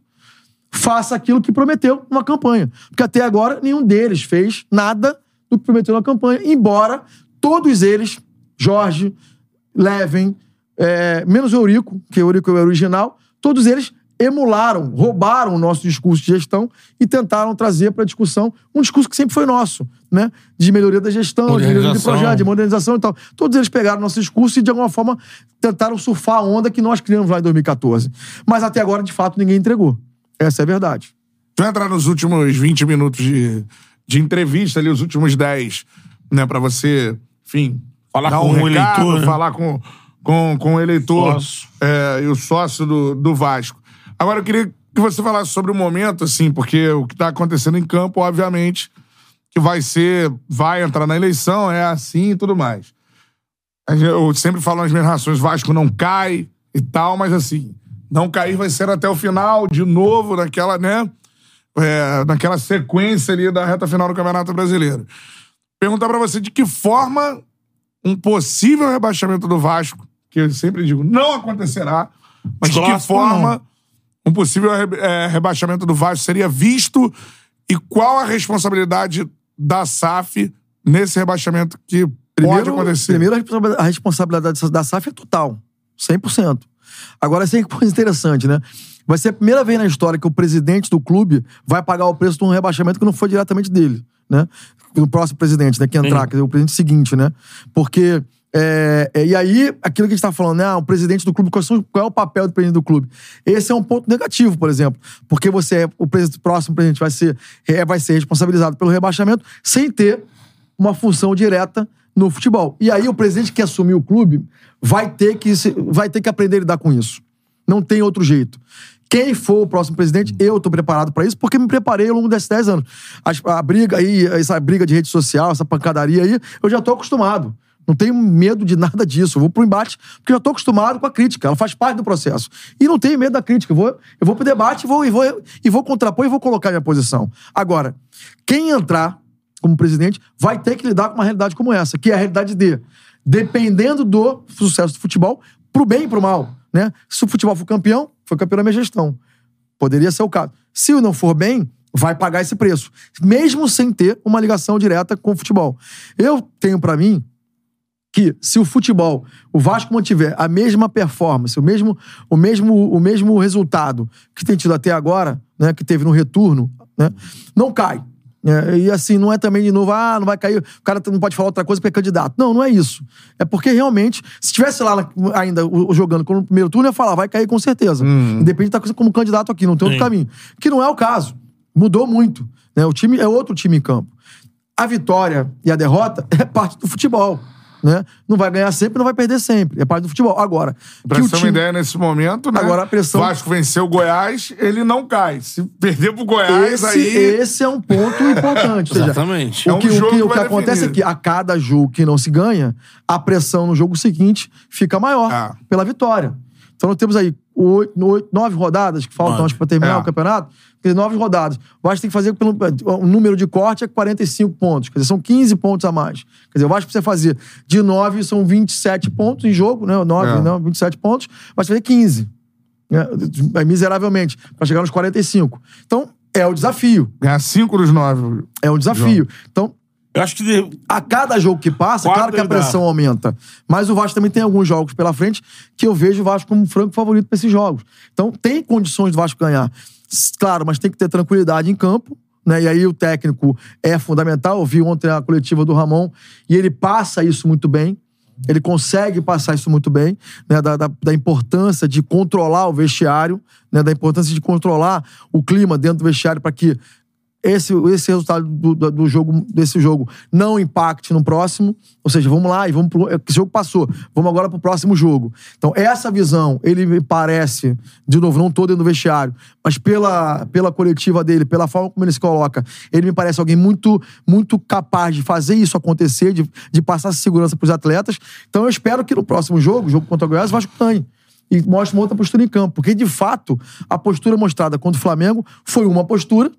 faça aquilo que prometeu numa campanha. Porque até agora nenhum deles fez nada do que prometeu na campanha, embora todos eles, Jorge, Leven, é, menos Eurico, que Eurico é o original, todos eles emularam, roubaram o nosso discurso de gestão e tentaram trazer para a discussão um discurso que sempre foi nosso, né? De melhoria da gestão, de melhoria de projeto, de modernização e tal. Todos eles pegaram nosso discurso e, de alguma forma, tentaram surfar a onda que nós criamos lá em 2014. Mas até agora, de fato, ninguém entregou. Essa é a verdade. Tu entrar nos últimos 20 minutos de, de entrevista ali, os últimos 10, né? Pra você, enfim, Falar dar com um o recado, eleitor, né? falar com, com, com o eleitor Sócio. é, e o sócio do, do Vasco. Agora, eu queria que você falasse sobre o momento, assim, porque o que tá acontecendo em campo, obviamente, que vai ser, vai entrar na eleição, é assim e tudo mais. Eu sempre falo nas minhas rações, Vasco não cai e tal, mas assim, não cair vai ser até o final, de novo, naquela, né? É, naquela sequência ali da reta final do Campeonato Brasileiro. Perguntar pra você de que forma um possível rebaixamento do Vasco, que eu sempre digo, não acontecerá, mas de que forma um possível é, rebaixamento do Vasco seria visto e qual a responsabilidade da SAF nesse rebaixamento que pode acontecer? Primeiro, a responsa- a responsabilidade da SAF é total. 100%. Agora, isso é coisa interessante, né? Vai ser a primeira vez na história que o presidente do clube vai pagar o preço de um rebaixamento que não foi diretamente dele, né? Do próximo presidente, né? Que entrar, Sim. quer dizer, o presidente seguinte, né? Porque... é, é, e aí, aquilo que a gente tá falando, né? Ah, o presidente do clube, qual, é o papel do presidente do clube? Esse é um ponto negativo, por exemplo. Porque você é, o presidente- próximo presidente vai ser, é, vai ser responsabilizado pelo rebaixamento sem ter uma função direta no futebol. E aí o presidente que assumir o clube vai ter que, vai ter que aprender a lidar com isso. Não tem outro jeito. Quem for o próximo presidente, eu tô preparado pra isso, porque me preparei ao longo desses 10 anos. As- A, briga aí, essa briga de rede social, essa pancadaria aí, eu já tô acostumado. Não tenho medo de nada disso. Eu vou pro embate, porque eu já tô acostumado com a crítica. Ela faz parte do processo. E não tenho medo da crítica. Eu vou, eu vou pro debate vou, e, vou, e vou contrapor e vou colocar minha posição. Agora, quem entrar como presidente vai ter que lidar com uma realidade como essa, que é a realidade de, dependendo do sucesso do futebol, pro bem e pro mal. Né? Se o futebol for campeão, foi campeão na minha gestão. Poderia ser o caso. Se não for bem, vai pagar esse preço. Mesmo sem ter uma ligação direta com o futebol. Eu tenho pra mim que se o futebol, o Vasco mantiver a mesma performance, o mesmo, o mesmo, o mesmo resultado que tem tido até agora, né, que teve no retorno, né, não cai. É, e assim, não é também de novo, ah, não vai cair, o cara não pode falar outra coisa porque é candidato. Não, não é isso. É porque realmente, se tivesse lá na- ainda o- jogando como no primeiro turno, eu ia falar, vai cair com certeza. Independente de estar como candidato aqui, não tem outro Sim. caminho. Que não é o caso. Mudou muito. Né? O time é outro time em campo. A vitória e a derrota é parte do futebol. Né? Não vai ganhar sempre, não vai perder sempre. É parte do futebol. Agora, Pra o você ter uma time... ideia, nesse momento, né? Agora a pressão- Vasco venceu o Goiás, ele não cai. Se perder pro Goiás, esse, aí... esse é um ponto importante. Seja, Exatamente. É O um que, o jogo que, que o que acontece é que a cada jogo que não se ganha, a pressão no jogo seguinte fica maior Ah. pela vitória. Então nós temos aí oito, oito- nove rodadas que faltam Nove. acho, pra terminar É. o campeonato. Quer dizer, nove rodadas. O Vasco tem que fazer pelo. O número de corte é 45 pontos. Quer dizer, são 15 pontos a mais. Quer dizer, o Vasco precisa fazer de 9 são 27 pontos em jogo, né? 9, É. não, 27 pontos, vai fazer 15. Né? É, miseravelmente, pra chegar nos 45. Então, é o desafio. Ganhar cinco dos nove. É um desafio. Então, Eu acho que a cada jogo que passa, claro que a ele dá. pressão aumenta. Mas o Vasco também tem alguns jogos pela frente que eu vejo o Vasco como franco favorito para esses jogos. Então tem condições do Vasco ganhar. Claro, mas tem que ter tranquilidade em campo. Né? E aí o técnico é fundamental. Eu vi ontem a coletiva do Ramon e ele passa isso muito bem. Ele consegue passar isso muito bem, né? da, da, da importância de controlar o vestiário, né? da importância de controlar o clima dentro do vestiário para que esse, esse resultado do, do, do jogo, desse jogo não impacte no próximo. Ou seja, vamos lá e vamos pro. Esse jogo passou. Vamos agora pro próximo jogo. Então, essa visão, ele me parece, de novo, não tô dentro do vestiário, mas pela, pela coletiva dele, pela forma como ele se coloca, ele me parece alguém muito, muito capaz de fazer isso acontecer, de, de passar essa segurança pros atletas. Então, eu espero que no próximo jogo, jogo contra o Goiás, o Vasco ganhe e mostre uma outra postura em campo. Porque, de fato, a postura mostrada contra o Flamengo foi uma postura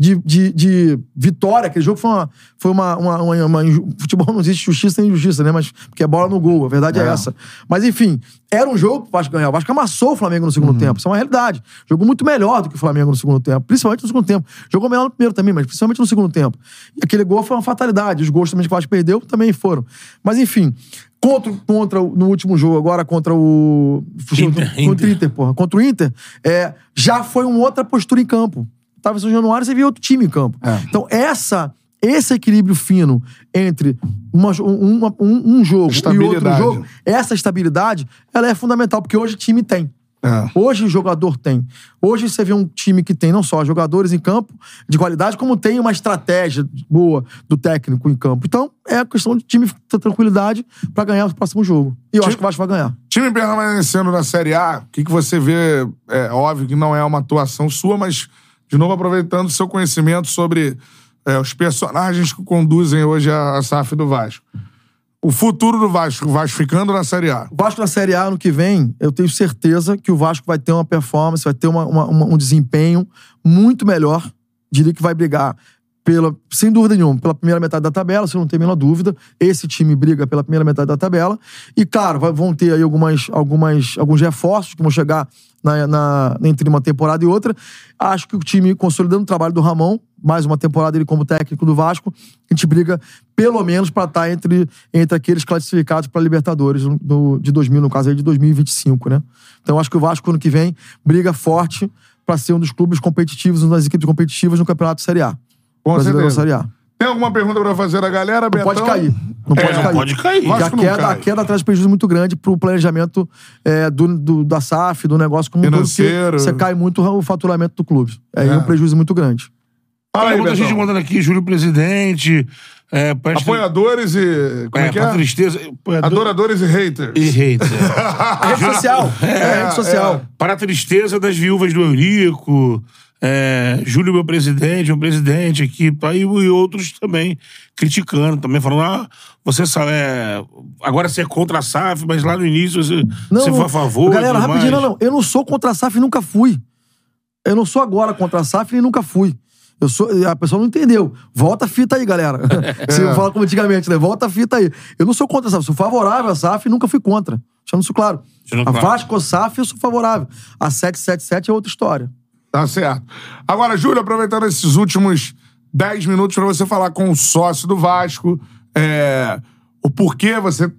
de, de, de vitória. Aquele jogo foi uma. Foi uma, uma, uma, uma Futebol não existe justiça nem injustiça, né? Mas porque é bola no gol, a verdade é, É. essa. Mas, enfim, era um jogo pro Vasco ganhar. O Vasco amassou o Flamengo no segundo tempo. Isso é uma realidade. Jogou muito melhor do que o Flamengo no segundo tempo. Principalmente no segundo tempo. Jogou melhor no primeiro também, mas principalmente no segundo tempo. E aquele gol foi uma fatalidade. Os gols também que o Vasco perdeu também foram. Mas, enfim. Contra, contra o- no último jogo, agora contra o. Inter, contra o Inter. Inter, porra. Contra o Inter, é, já foi uma outra postura em campo. Tava em São Januário, você via outro time em campo. É. Então, essa, esse equilíbrio fino entre uma, uma- um, um jogo e outro jogo, essa estabilidade, ela é fundamental, porque hoje o time tem. É. Hoje o jogador tem. Hoje você vê um time que tem não só jogadores em campo de qualidade, como tem uma estratégia boa do técnico em campo. Então, é a questão de time ter tranquilidade pra ganhar o próximo jogo. E eu acho que o Vasco vai ganhar. Time permanecendo na Série A, o que, que você vê? É óbvio que não é uma atuação sua, mas, de novo, aproveitando seu conhecimento sobre é, os personagens que conduzem hoje a, a SAF do Vasco. O futuro do Vasco, o Vasco ficando na Série A. O Vasco na Série A ano que vem, eu tenho certeza que o Vasco vai ter uma performance, vai ter uma- uma- uma- um desempenho muito melhor. Diria que vai brigar pela, sem dúvida nenhuma, pela primeira metade da tabela, eu não tenho a menor dúvida. Esse time briga pela primeira metade da tabela. E, claro, vão ter aí algumas, algumas, alguns reforços que vão chegar na, na- entre uma temporada e outra. Acho que o time, consolidando o trabalho do Ramon, mais uma temporada ele como técnico do Vasco, a gente briga pelo menos para estar entre, entre aqueles classificados para Libertadores do, de 2000, no caso aí de 2025, né? Então acho que o Vasco ano que vem briga forte para ser um dos clubes competitivos, uma das equipes competitivas no Campeonato Série A. Com Brasileiro certeza. Série A. Tem alguma pergunta pra fazer da galera, Não Betão? pode cair. Não pode É, cair. pode cair. Porque a não queda, cai. a queda traz prejuízo muito grande pro planejamento é, do, do- da SAF, do negócio como um todo, porque Financeiro. Você cai muito o faturamento do clube. É, É. um prejuízo muito grande. Fala Tem aí, muita gente Betão. mandando aqui, Júlio Presidente. É, Apoiadores e... Como é, é, que pra é? tristeza. apoiador- Adoradores e haters. E hater. A rede social. É, a rede social. Para a tristeza das viúvas do Eurico, é, Júlio, meu presidente, meu presidente aqui, tá, e, e outros também criticando, também falando, ah, você sabe, é, agora você é contra a SAF, mas lá no início você, você foi a favor. Galera, rapidinho, mais. não, não. Eu não sou contra a SAF e nunca fui. Eu não sou agora contra a SAF e nunca fui. Eu sou, a pessoa não entendeu. Volta a fita aí, galera. Se eu falar como antigamente, né? Volta a fita aí. Eu não sou contra a SAF. Sou favorável à SAF e nunca fui contra. Deixando isso claro. Deixando a claro. Vasco SAF eu sou favorável. A 777 é outra história. Tá certo. Agora, Júlio, aproveitando esses últimos 10 minutos pra você falar com o sócio do Vasco, é, o porquê você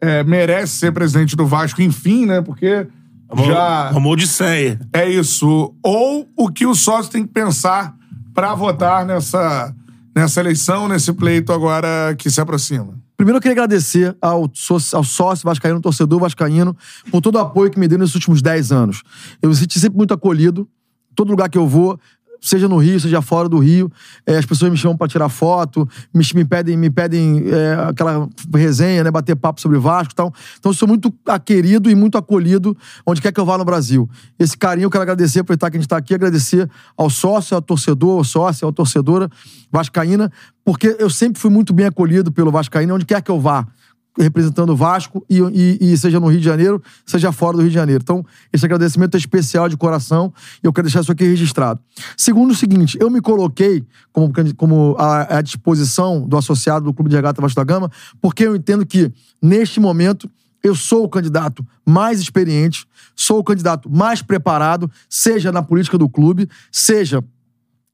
é, merece ser presidente do Vasco, enfim, né? Porque Uma, já uma odisseia. é isso. Ou o que o sócio tem que pensar pra votar nessa, nessa eleição, nesse pleito agora que se aproxima. Primeiro, eu queria agradecer ao, sócio- ao sócio vascaíno, torcedor vascaíno, por todo o apoio que me deu nesses últimos 10 anos. Eu me senti sempre muito acolhido. Todo lugar que eu vou, seja no Rio, seja fora do Rio, eh, as pessoas me chamam pra tirar foto, me, me pedem, me pedem eh, aquela resenha, né, bater papo sobre Vasco e tal. Então, eu sou muito querido e muito acolhido onde quer que eu vá no Brasil. Esse carinho eu quero agradecer, aproveitar que a gente tá aqui, agradecer ao sócio, ao torcedor, ao sócio, à torcedora vascaína, porque eu sempre fui muito bem acolhido pelo Vascaíno, onde quer que eu vá representando o Vasco e, e- e seja no Rio de Janeiro, seja fora do Rio de Janeiro. Então, esse agradecimento é especial de coração e eu quero deixar isso aqui registrado. Segundo o seguinte, eu me coloquei como, como à, à disposição do associado do Clube de Regata Vasco da Gama, porque eu entendo que, neste momento, eu sou o candidato mais experiente, sou o candidato mais preparado, seja na política do clube, seja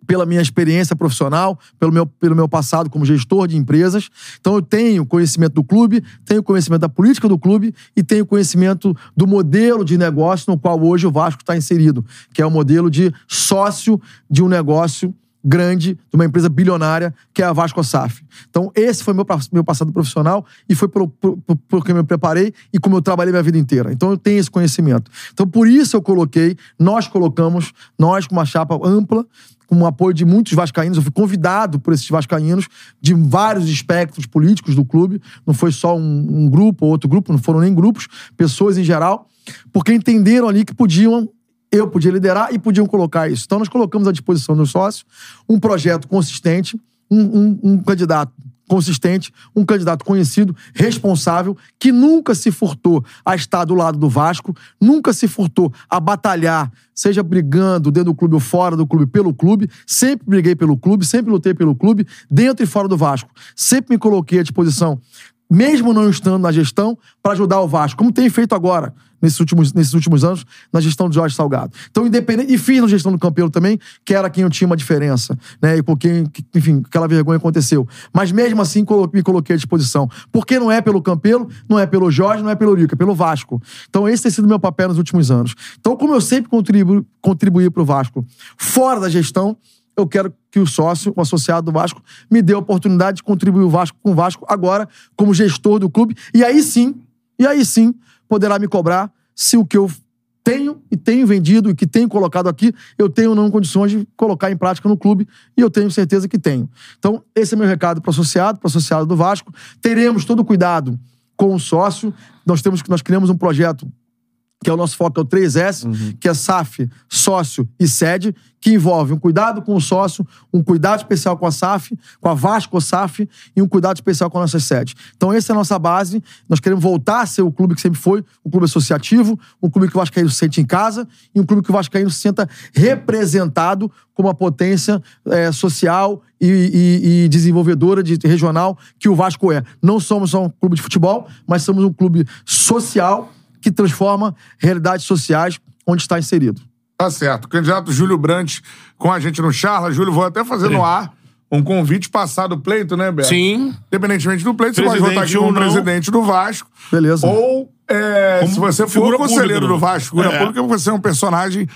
pela minha experiência profissional, pelo meu, pelo meu passado como gestor de empresas. Então eu tenho conhecimento do clube, tenho conhecimento da política do clube e tenho conhecimento do modelo de negócio no qual hoje o Vasco está inserido, que é o modelo de sócio de um negócio grande, de uma empresa bilionária, que é a Vasco SAF. Então, esse foi meu, meu passado profissional e foi por, porque eu me preparei e como eu trabalhei minha vida inteira. Então, eu tenho esse conhecimento. Então, por isso eu coloquei, nós colocamos, nós com uma chapa ampla, com o apoio de muitos vascaínos. Eu fui convidado por esses vascaínos de vários espectros políticos do clube. Não foi só um, um grupo ou outro grupo, não foram nem grupos, pessoas em geral, porque entenderam ali que podiam eu podia liderar e podiam colocar isso. Então, nós colocamos à disposição dos sócios um projeto consistente, um, um, um candidato consistente, um candidato conhecido, responsável, que nunca se furtou a estar do lado do Vasco, nunca se furtou a batalhar, seja brigando dentro do clube ou fora do clube, pelo clube. Sempre briguei pelo clube, sempre lutei pelo clube, dentro e fora do Vasco. Sempre me coloquei à disposição mesmo não estando na gestão, para ajudar o Vasco, como tem feito agora, nesses últimos, nesses últimos anos, na gestão de Jorge Salgado. Então, independente. E fiz na gestão do Campelo também, que era quem eu tinha uma diferença, né? E com quem, enfim, aquela vergonha aconteceu. Mas mesmo assim, me coloquei à disposição. Porque não é pelo Campelo, não é pelo Jorge, não é pelo Rico, é pelo Vasco. Então, esse tem sido meu papel nos últimos anos. Então, como eu sempre contribuí, contribuí para o Vasco fora da gestão, eu quero que o sócio, o associado do Vasco, me dê a oportunidade de contribuir o Vasco com o Vasco agora, como gestor do clube. E aí sim, e aí sim, poderá me cobrar se o que eu tenho e tenho vendido e que tenho colocado aqui, eu tenho ou não condições de colocar em prática no clube e eu tenho certeza que tenho. Então, esse é meu recado para o associado, para o associado do Vasco. Teremos todo o cuidado com o sócio. Nós temos nós criamos um projeto que é o nosso foco, é o 3S, uhum. que é SAF, sócio e sede, que envolve um cuidado com o sócio, um cuidado especial com a SAF, com a Vasco SAF e um cuidado especial com a nossa sede. Então, essa é a nossa base. Nós queremos voltar a ser o clube que sempre foi, um clube associativo, um clube que o Vascaíno se sente em casa e um clube que o Vascaíno se senta representado como uma potência é, social e, e, e, desenvolvedora de regional que o Vasco é. Não somos só um clube de futebol, mas somos um clube social que transforma realidades sociais onde está inserido. Tá certo. O candidato Júlio Brandt com a gente no Charla. Júlio, vou até fazer no ar um convite passado do pleito, né, Beto? Sim. Independentemente do pleito, você pode votar aqui como presidente do Vasco. Beleza. Ou, é, se você for conselheiro do Vasco, figura é. pública, você é um personagem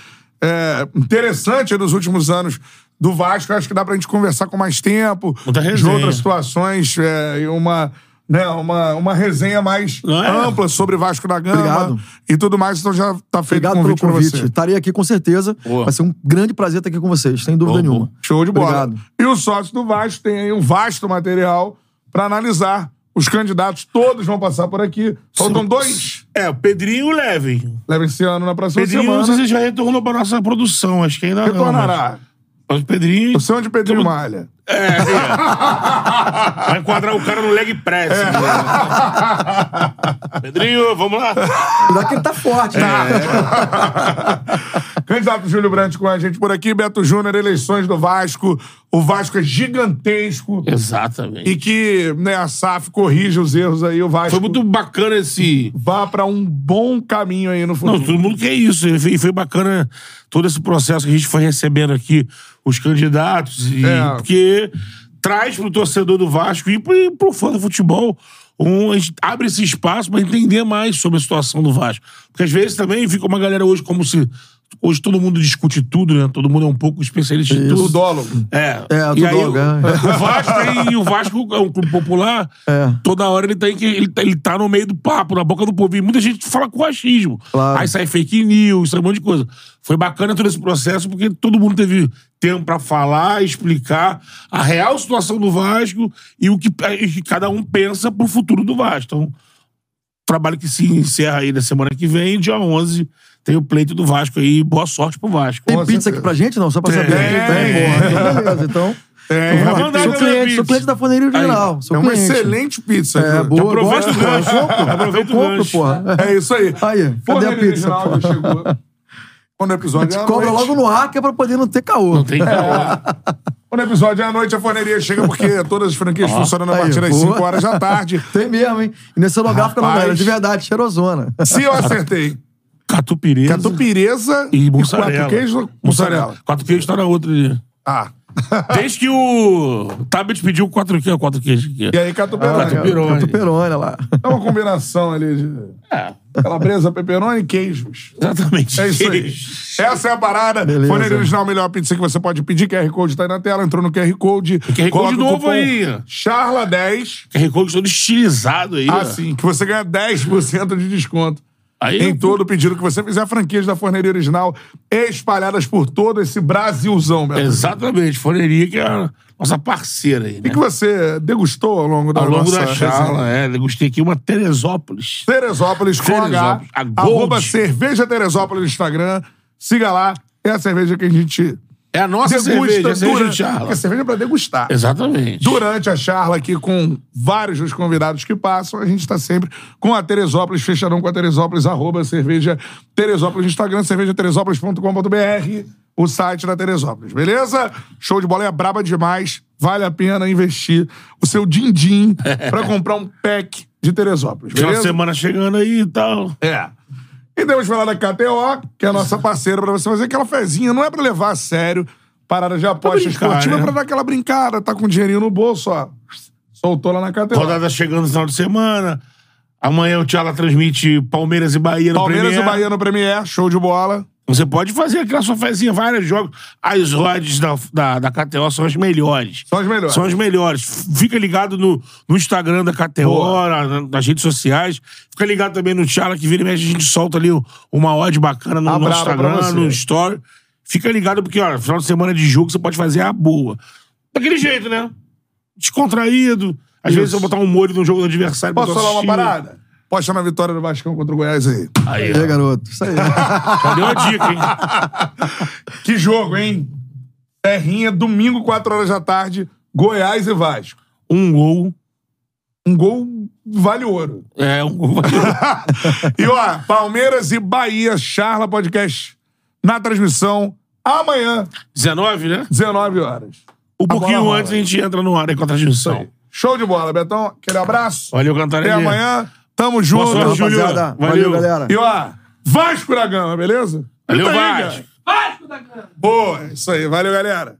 é, interessante nos últimos anos do Vasco. Acho que dá pra gente conversar com mais tempo. De outras situações. É, e uma né, uma, uma resenha mais é? ampla sobre Vasco da Gama Obrigado. e tudo mais. Então já tá feito Obrigado convite pelo convite. Estarei aqui com certeza. Boa. Vai ser um grande prazer estar aqui com vocês, sem dúvida nenhuma. Show de bola. Obrigado. E o sócio do Vasco tem aí um vasto material para analisar. Os candidatos todos vão passar por aqui. Faltam dois. É, o Pedrinho e o Levin. Levin esse ano na próxima Pedrinho, semana. Pedrinho, não sei se já retornou para nossa produção. Acho que ainda Retornará. não. Mas... O Pedrinho. Você é onde Pedrinho. Malha. É, é. Vai enquadrar o cara no leg press. É. Né? Pedrinho, vamos lá. Cuidado que ele tá forte, né? É. Candidato Júlio Brandt com a gente por aqui. Beto Júnior, eleições do Vasco. O Vasco é gigantesco. Exatamente. E que né, a SAF corrige os erros aí. O Vasco. Foi muito bacana esse. Vá pra um bom caminho aí no futuro. Não, todo mundo quer isso. E foi bacana todo esse processo que a gente foi recebendo aqui, os candidatos. E, é. Porque traz pro torcedor do Vasco e pro, pro fã do futebol um, abre esse espaço para entender mais sobre a situação do Vasco. Porque às vezes também fica uma galera hoje como se Hoje todo mundo discute tudo, né? Todo mundo é um pouco especialista em tudo. Tudólogo. É. É, e aí, o, é. o Vasco tem, o Vasco é um clube popular. É. Toda hora ele tem que ele, tá, ele tá no meio do papo, na boca do povo. E muita gente fala com achismo. Claro. Aí sai fake news, sai um monte de coisa. Foi bacana todo esse processo porque todo mundo teve tempo para falar, explicar a real situação do Vasco e o que, e que cada um pensa pro futuro do Vasco. Então, trabalho que se encerra aí na semana que vem, dia 11 tem o pleito do Vasco aí. Boa sorte pro Vasco. Tem pizza aqui pra gente, não? Só pra saber. Tem, tem. Então, beleza. Então... É, então, sou, cliente, sou cliente da Forneria Original. Sou é uma cliente. excelente pizza. É, boa. Aproveita o gancho. Aproveita o gancho. porra. É isso aí. Aí, cadê a pizza? Original, chegou. Quando o episódio a gente é cobra logo no ar, que é pra poder não ter caô. Não tem caô. Quando o episódio é à noite, a forneria chega porque todas as franquias oh, funcionam a partir das 5 horas da tarde. Tem mesmo, hein? E nesse lugar fica no de verdade, cheirosona. Se eu acertei Catupireza. Catupireza e mussarela. Quatro queijos mussarela. Quatro queijos tá na outra ali. Ah. Desde que o Tabet pediu quatro queijos, quatro queijos aqui. E aí, catuperone. Ah. Catuperone lá. É uma combinação ali de... É. Calabresa, pepperoni e queijos. Exatamente. É isso aí. Essa é a parada. Beleza. Forneria Original, melhor pizza que você pode pedir. QR Code tá aí na tela. Entrou no QR Code. QR Code novo aí. Charla10. QR Code todo estilizado aí. Ah, sim. Que você ganha 10% de desconto Aí em eu- todo pedido que você fizer, franquias da Forneria Original espalhadas por todo esse Brasilzão, Beto. Exatamente, Forneria, que é a nossa parceira aí, né? que você degustou ao longo da Ao longo da charla, é, degustei aqui uma Teresópolis. Teresópolis com H, Teresópolis, a Gold. arroba cerveja Teresópolis no Instagram. Siga lá. É a cerveja que a gente É a nossa cerveja, a cerveja durante... de charla. A cerveja é pra degustar. Exatamente. Durante a charla aqui com vários dos convidados que passam, a gente tá sempre com a Teresópolis, fechadão com a Teresópolis, arroba cerveja Teresópolis Instagram, cervejateresópolis.com.br, o site da Teresópolis, beleza? Show de bola, é braba demais, vale a pena investir o seu din-din pra comprar um pack de Teresópolis, Final de beleza? semana chegando aí e tal. É. E temos falar da KTO, que é a nossa parceira pra você fazer aquela fezinha. Não é pra levar a sério parada de aposta brincar, esportiva, né? é pra dar aquela brincada, tá com dinheirinho no bolso, ó. Soltou lá na KTO. Rodada chegando no final de semana. Amanhã o Tchala transmite Palmeiras e Bahia no Palmeiras Premier. e Bahia no Premier, show de bola. Você pode fazer aquela sua fezinha, vários jogos. As odds da, da, da KTO são as melhores. São as melhores. São as melhores. Fica ligado no, no Instagram da KTO, na- nas redes sociais. Fica ligado também no Tchala, que vira e mexe, a gente solta ali uma odd bacana no A nosso Instagram, no Story. Fica ligado, porque, ó, final de semana de jogo você pode fazer a boa. Daquele jeito, né? Descontraído. Às Isso. vezes eu botar um molho no jogo do adversário. Posso falar uma parada? Posta na vitória do Vascão contra o Goiás aí. Aí, ó. garoto? Isso aí. Já deu a dica, hein? Que jogo, hein? Terrinha, domingo, 4 horas da tarde, Goiás e Vasco. Um gol. Um gol vale ouro. É, um gol. E ó, Palmeiras e Bahia, Charla Podcast na transmissão amanhã, 19, né? 19 horas. Um pouquinho antes a gente entra no ar aí com a transmissão. Show de bola, Betão. Aquele abraço. Valeu, Cantarelli. Até amanhã. Tamo junto. Boa sorte, Júlio. Rapaziada, Valeu. valeu, galera. E ó, Vasco da Gama, beleza? Valeu, aí, Vasco. cara. Boa, é isso aí. Valeu, galera.